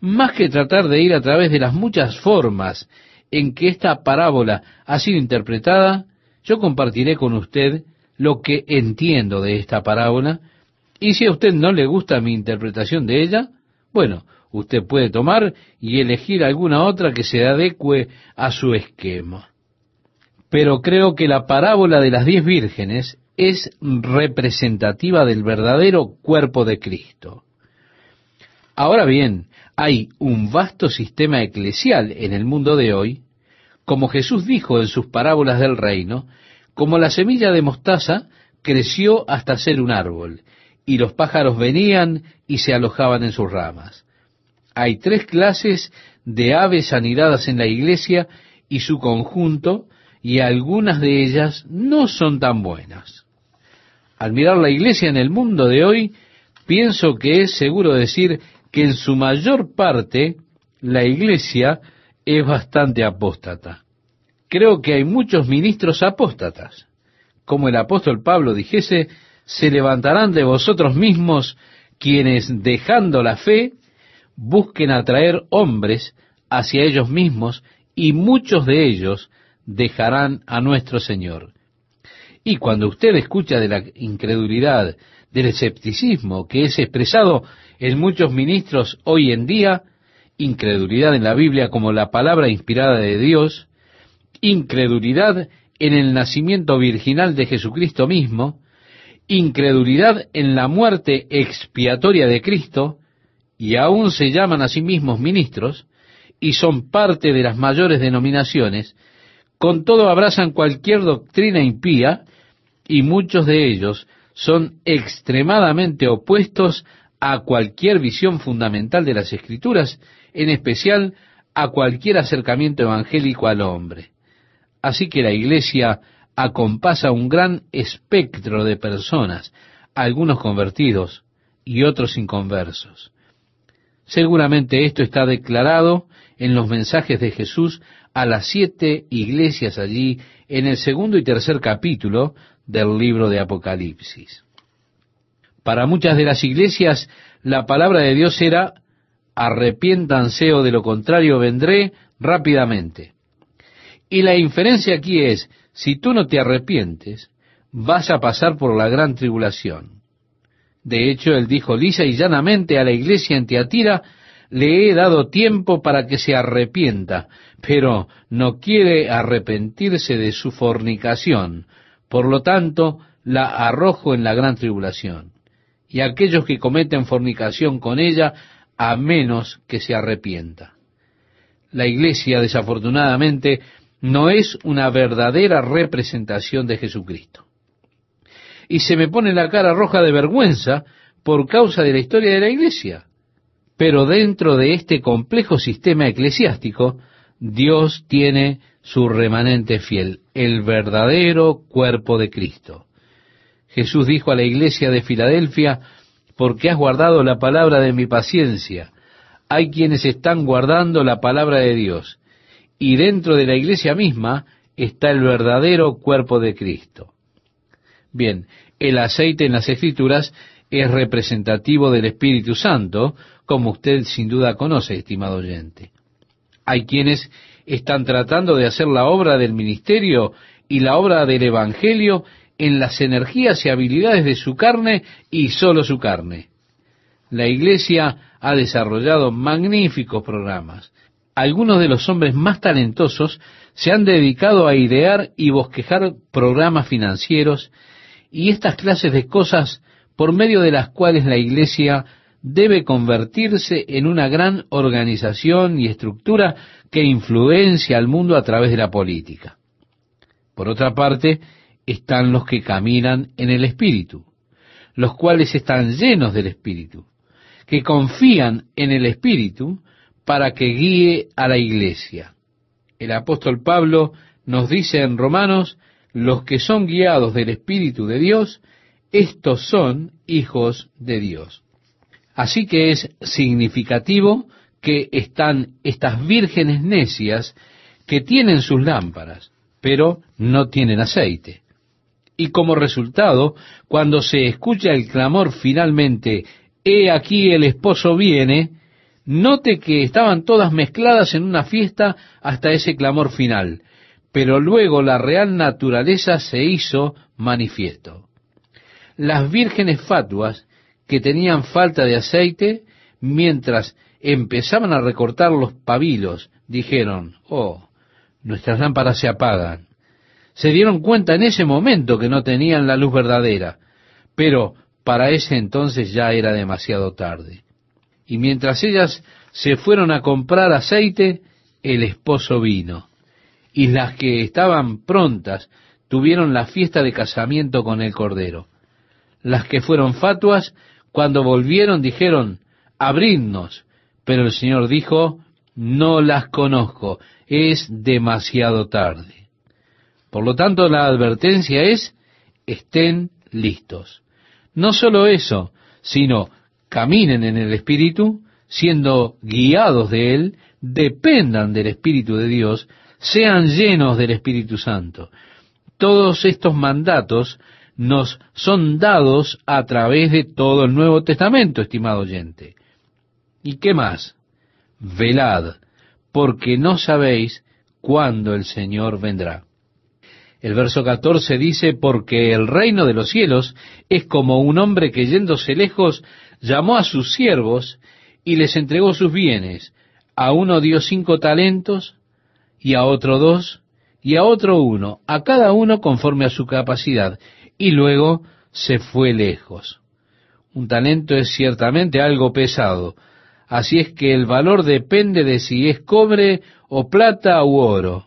Más que tratar de ir a través de las muchas formas en que esta parábola ha sido interpretada, yo compartiré con usted lo que entiendo de esta parábola, y si a usted no le gusta mi interpretación de ella, bueno, usted puede tomar y elegir alguna otra que se adecue a su esquema. Pero creo que la parábola de las diez vírgenes es representativa del verdadero cuerpo de Cristo. Ahora bien, hay un vasto sistema eclesial en el mundo de hoy, como Jesús dijo en sus parábolas del reino, como la semilla de mostaza creció hasta ser un árbol, y los pájaros venían y se alojaban en sus ramas. Hay tres clases de aves anidadas en la iglesia y su conjunto, y algunas de ellas no son tan buenas. Al mirar la iglesia en el mundo de hoy, pienso que es seguro decir que en su mayor parte la iglesia es bastante apóstata creo que hay muchos ministros apóstatas. Como el apóstol Pablo dijese, se levantarán de vosotros mismos quienes, dejando la fe, busquen atraer hombres hacia ellos mismos, y muchos de ellos dejarán a nuestro Señor. Y cuando usted escucha de la incredulidad, del escepticismo que es expresado en muchos ministros hoy en día, incredulidad en la Biblia como la palabra inspirada de Dios, incredulidad en el nacimiento virginal de Jesucristo mismo, incredulidad en la muerte expiatoria de Cristo, y aún se llaman a sí mismos ministros, y son parte de las mayores denominaciones, con todo abrazan cualquier doctrina impía, y muchos de ellos son extremadamente opuestos a cualquier visión fundamental de las Escrituras, en especial a cualquier acercamiento evangélico al hombre. Así que la iglesia acompasa un gran espectro de personas, algunos convertidos y otros inconversos. Seguramente esto está declarado en los mensajes de Jesús a las siete iglesias allí en el segundo y tercer capítulo del libro de Apocalipsis. Para muchas de las iglesias la palabra de Dios era arrepiéntanse o de lo contrario vendré rápidamente. Y la inferencia aquí es, si tú no te arrepientes, vas a pasar por la gran tribulación. De hecho, él dijo lisa y llanamente a la iglesia en Teatira, le he dado tiempo para que se arrepienta, pero no quiere arrepentirse de su fornicación. Por lo tanto, la arrojo en la gran tribulación. Y aquellos que cometen fornicación con ella, a menos que se arrepienta. La iglesia, desafortunadamente, no es una verdadera representación de Jesucristo. Y se me pone la cara roja de vergüenza por causa de la historia de la iglesia. Pero dentro de este complejo sistema eclesiástico, Dios tiene su remanente fiel, el verdadero cuerpo de Cristo. Jesús dijo a la iglesia de Filadelfia, porque has guardado la palabra de mi paciencia. Hay quienes están guardando la palabra de Dios y dentro de la iglesia misma está el verdadero cuerpo de Cristo. Bien, el aceite en las escrituras es representativo del Espíritu Santo, como usted sin duda conoce, estimado oyente. Hay quienes están tratando de hacer la obra del ministerio y la obra del Evangelio en las energías y habilidades de su carne y solo su carne. La Iglesia ha desarrollado magníficos programas. Algunos de los hombres más talentosos se han dedicado a idear y bosquejar programas financieros y estas clases de cosas por medio de las cuales la Iglesia debe convertirse en una gran organización y estructura que influencia al mundo a través de la política. Por otra parte, están los que caminan en el Espíritu, los cuales están llenos del Espíritu, que confían en el Espíritu para que guíe a la iglesia. El apóstol Pablo nos dice en Romanos, los que son guiados del Espíritu de Dios, estos son hijos de Dios. Así que es significativo que están estas vírgenes necias que tienen sus lámparas, pero no tienen aceite. Y como resultado, cuando se escucha el clamor finalmente, He aquí el esposo viene, note que estaban todas mezcladas en una fiesta hasta ese clamor final, pero luego la real naturaleza se hizo manifiesto. Las vírgenes fatuas que tenían falta de aceite, mientras empezaban a recortar los pabilos, dijeron, oh, nuestras lámparas se apagan. Se dieron cuenta en ese momento que no tenían la luz verdadera, pero para ese entonces ya era demasiado tarde. Y mientras ellas se fueron a comprar aceite, el esposo vino. Y las que estaban prontas tuvieron la fiesta de casamiento con el Cordero. Las que fueron fatuas, cuando volvieron dijeron, abridnos. Pero el Señor dijo, no las conozco, es demasiado tarde. Por lo tanto, la advertencia es, estén listos. No solo eso, sino caminen en el Espíritu, siendo guiados de Él, dependan del Espíritu de Dios, sean llenos del Espíritu Santo. Todos estos mandatos nos son dados a través de todo el Nuevo Testamento, estimado oyente. ¿Y qué más? Velad, porque no sabéis cuándo el Señor vendrá. El verso 14 dice, porque el reino de los cielos es como un hombre que yéndose lejos llamó a sus siervos y les entregó sus bienes. A uno dio cinco talentos y a otro dos y a otro uno, a cada uno conforme a su capacidad, y luego se fue lejos. Un talento es ciertamente algo pesado, así es que el valor depende de si es cobre o plata u oro.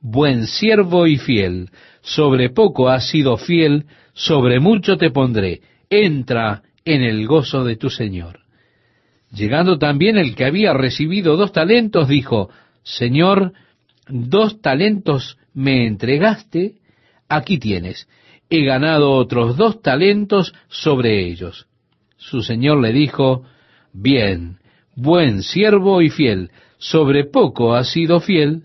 buen siervo y fiel, sobre poco has sido fiel, sobre mucho te pondré, entra en el gozo de tu Señor. Llegando también el que había recibido dos talentos, dijo, Señor, dos talentos me entregaste, aquí tienes, he ganado otros dos talentos sobre ellos. Su Señor le dijo, Bien, buen siervo y fiel, sobre poco has sido fiel,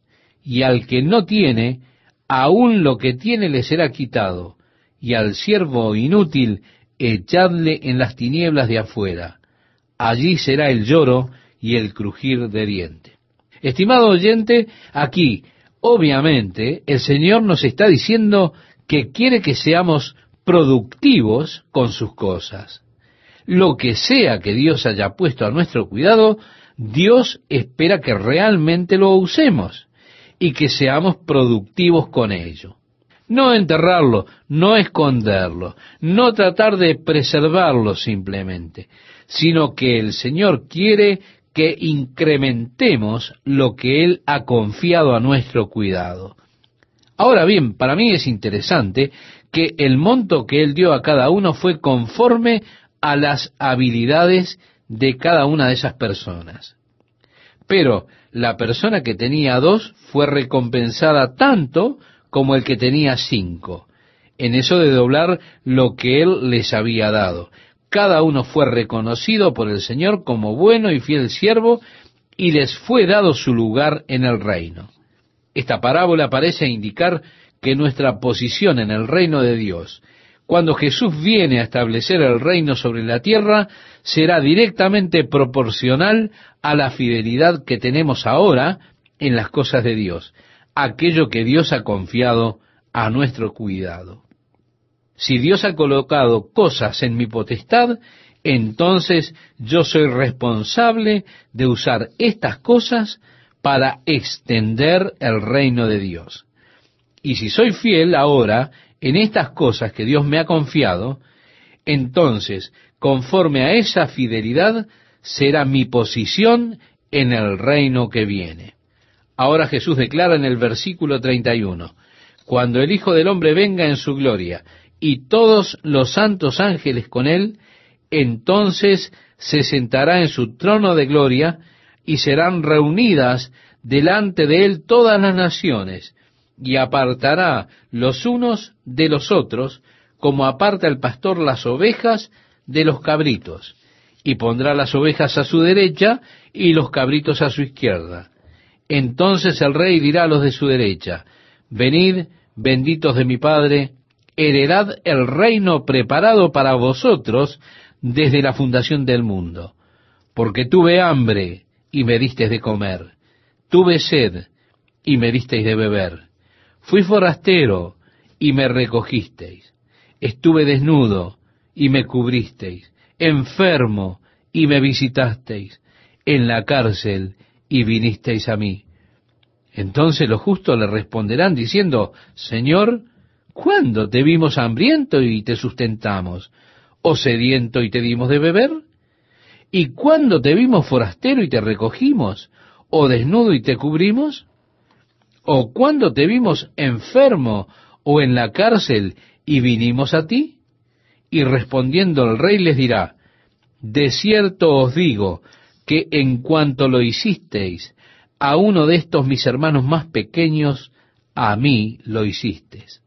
y al que no tiene, aún lo que tiene le será quitado, y al siervo inútil echadle en las tinieblas de afuera. Allí será el lloro y el crujir de diente. Estimado oyente, aquí, obviamente, el Señor nos está diciendo que quiere que seamos productivos con sus cosas. Lo que sea que Dios haya puesto a nuestro cuidado, Dios espera que realmente lo usemos y que seamos productivos con ello. No enterrarlo, no esconderlo, no tratar de preservarlo simplemente, sino que el Señor quiere que incrementemos lo que Él ha confiado a nuestro cuidado. Ahora bien, para mí es interesante que el monto que Él dio a cada uno fue conforme a las habilidades de cada una de esas personas. Pero la persona que tenía dos fue recompensada tanto como el que tenía cinco, en eso de doblar lo que él les había dado. Cada uno fue reconocido por el Señor como bueno y fiel siervo, y les fue dado su lugar en el reino. Esta parábola parece indicar que nuestra posición en el reino de Dios cuando Jesús viene a establecer el reino sobre la tierra, será directamente proporcional a la fidelidad que tenemos ahora en las cosas de Dios, aquello que Dios ha confiado a nuestro cuidado. Si Dios ha colocado cosas en mi potestad, entonces yo soy responsable de usar estas cosas para extender el reino de Dios. Y si soy fiel ahora en estas cosas que Dios me ha confiado, entonces, conforme a esa fidelidad, será mi posición en el reino que viene. Ahora Jesús declara en el versículo 31, cuando el Hijo del Hombre venga en su gloria y todos los santos ángeles con él, entonces se sentará en su trono de gloria y serán reunidas delante de él todas las naciones, y apartará los unos de los otros, como aparta el pastor las ovejas de los cabritos, y pondrá las ovejas a su derecha y los cabritos a su izquierda. Entonces el rey dirá a los de su derecha, Venid, benditos de mi Padre, heredad el reino preparado para vosotros desde la fundación del mundo, porque tuve hambre y me disteis de comer, tuve sed y me disteis de beber Fui forastero y me recogisteis. Estuve desnudo y me cubristeis. Enfermo y me visitasteis. En la cárcel y vinisteis a mí. Entonces los justos le responderán diciendo, Señor, ¿cuándo te vimos hambriento y te sustentamos? ¿O sediento y te dimos de beber? ¿Y cuándo te vimos forastero y te recogimos? ¿O desnudo y te cubrimos? ¿O cuando te vimos enfermo o en la cárcel y vinimos a ti? Y respondiendo el rey les dirá, de cierto os digo que en cuanto lo hicisteis a uno de estos mis hermanos más pequeños, a mí lo hicisteis.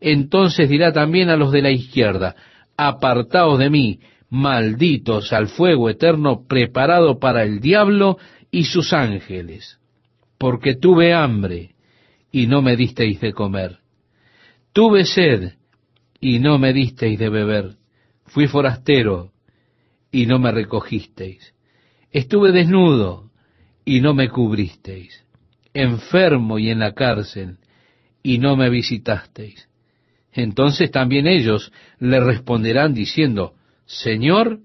Entonces dirá también a los de la izquierda, apartaos de mí, malditos al fuego eterno preparado para el diablo y sus ángeles porque tuve hambre y no me disteis de comer. Tuve sed y no me disteis de beber. Fui forastero y no me recogisteis. Estuve desnudo y no me cubristeis. Enfermo y en la cárcel y no me visitasteis. Entonces también ellos le responderán diciendo, Señor,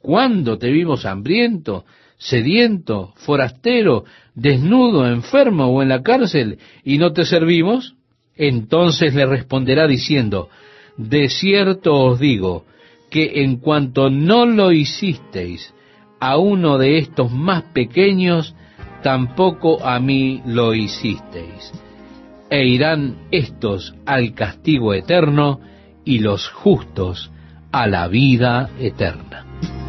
¿cuándo te vimos hambriento sediento, forastero, desnudo, enfermo o en la cárcel y no te servimos? Entonces le responderá diciendo, de cierto os digo que en cuanto no lo hicisteis a uno de estos más pequeños, tampoco a mí lo hicisteis. E irán estos al castigo eterno y los justos a la vida eterna.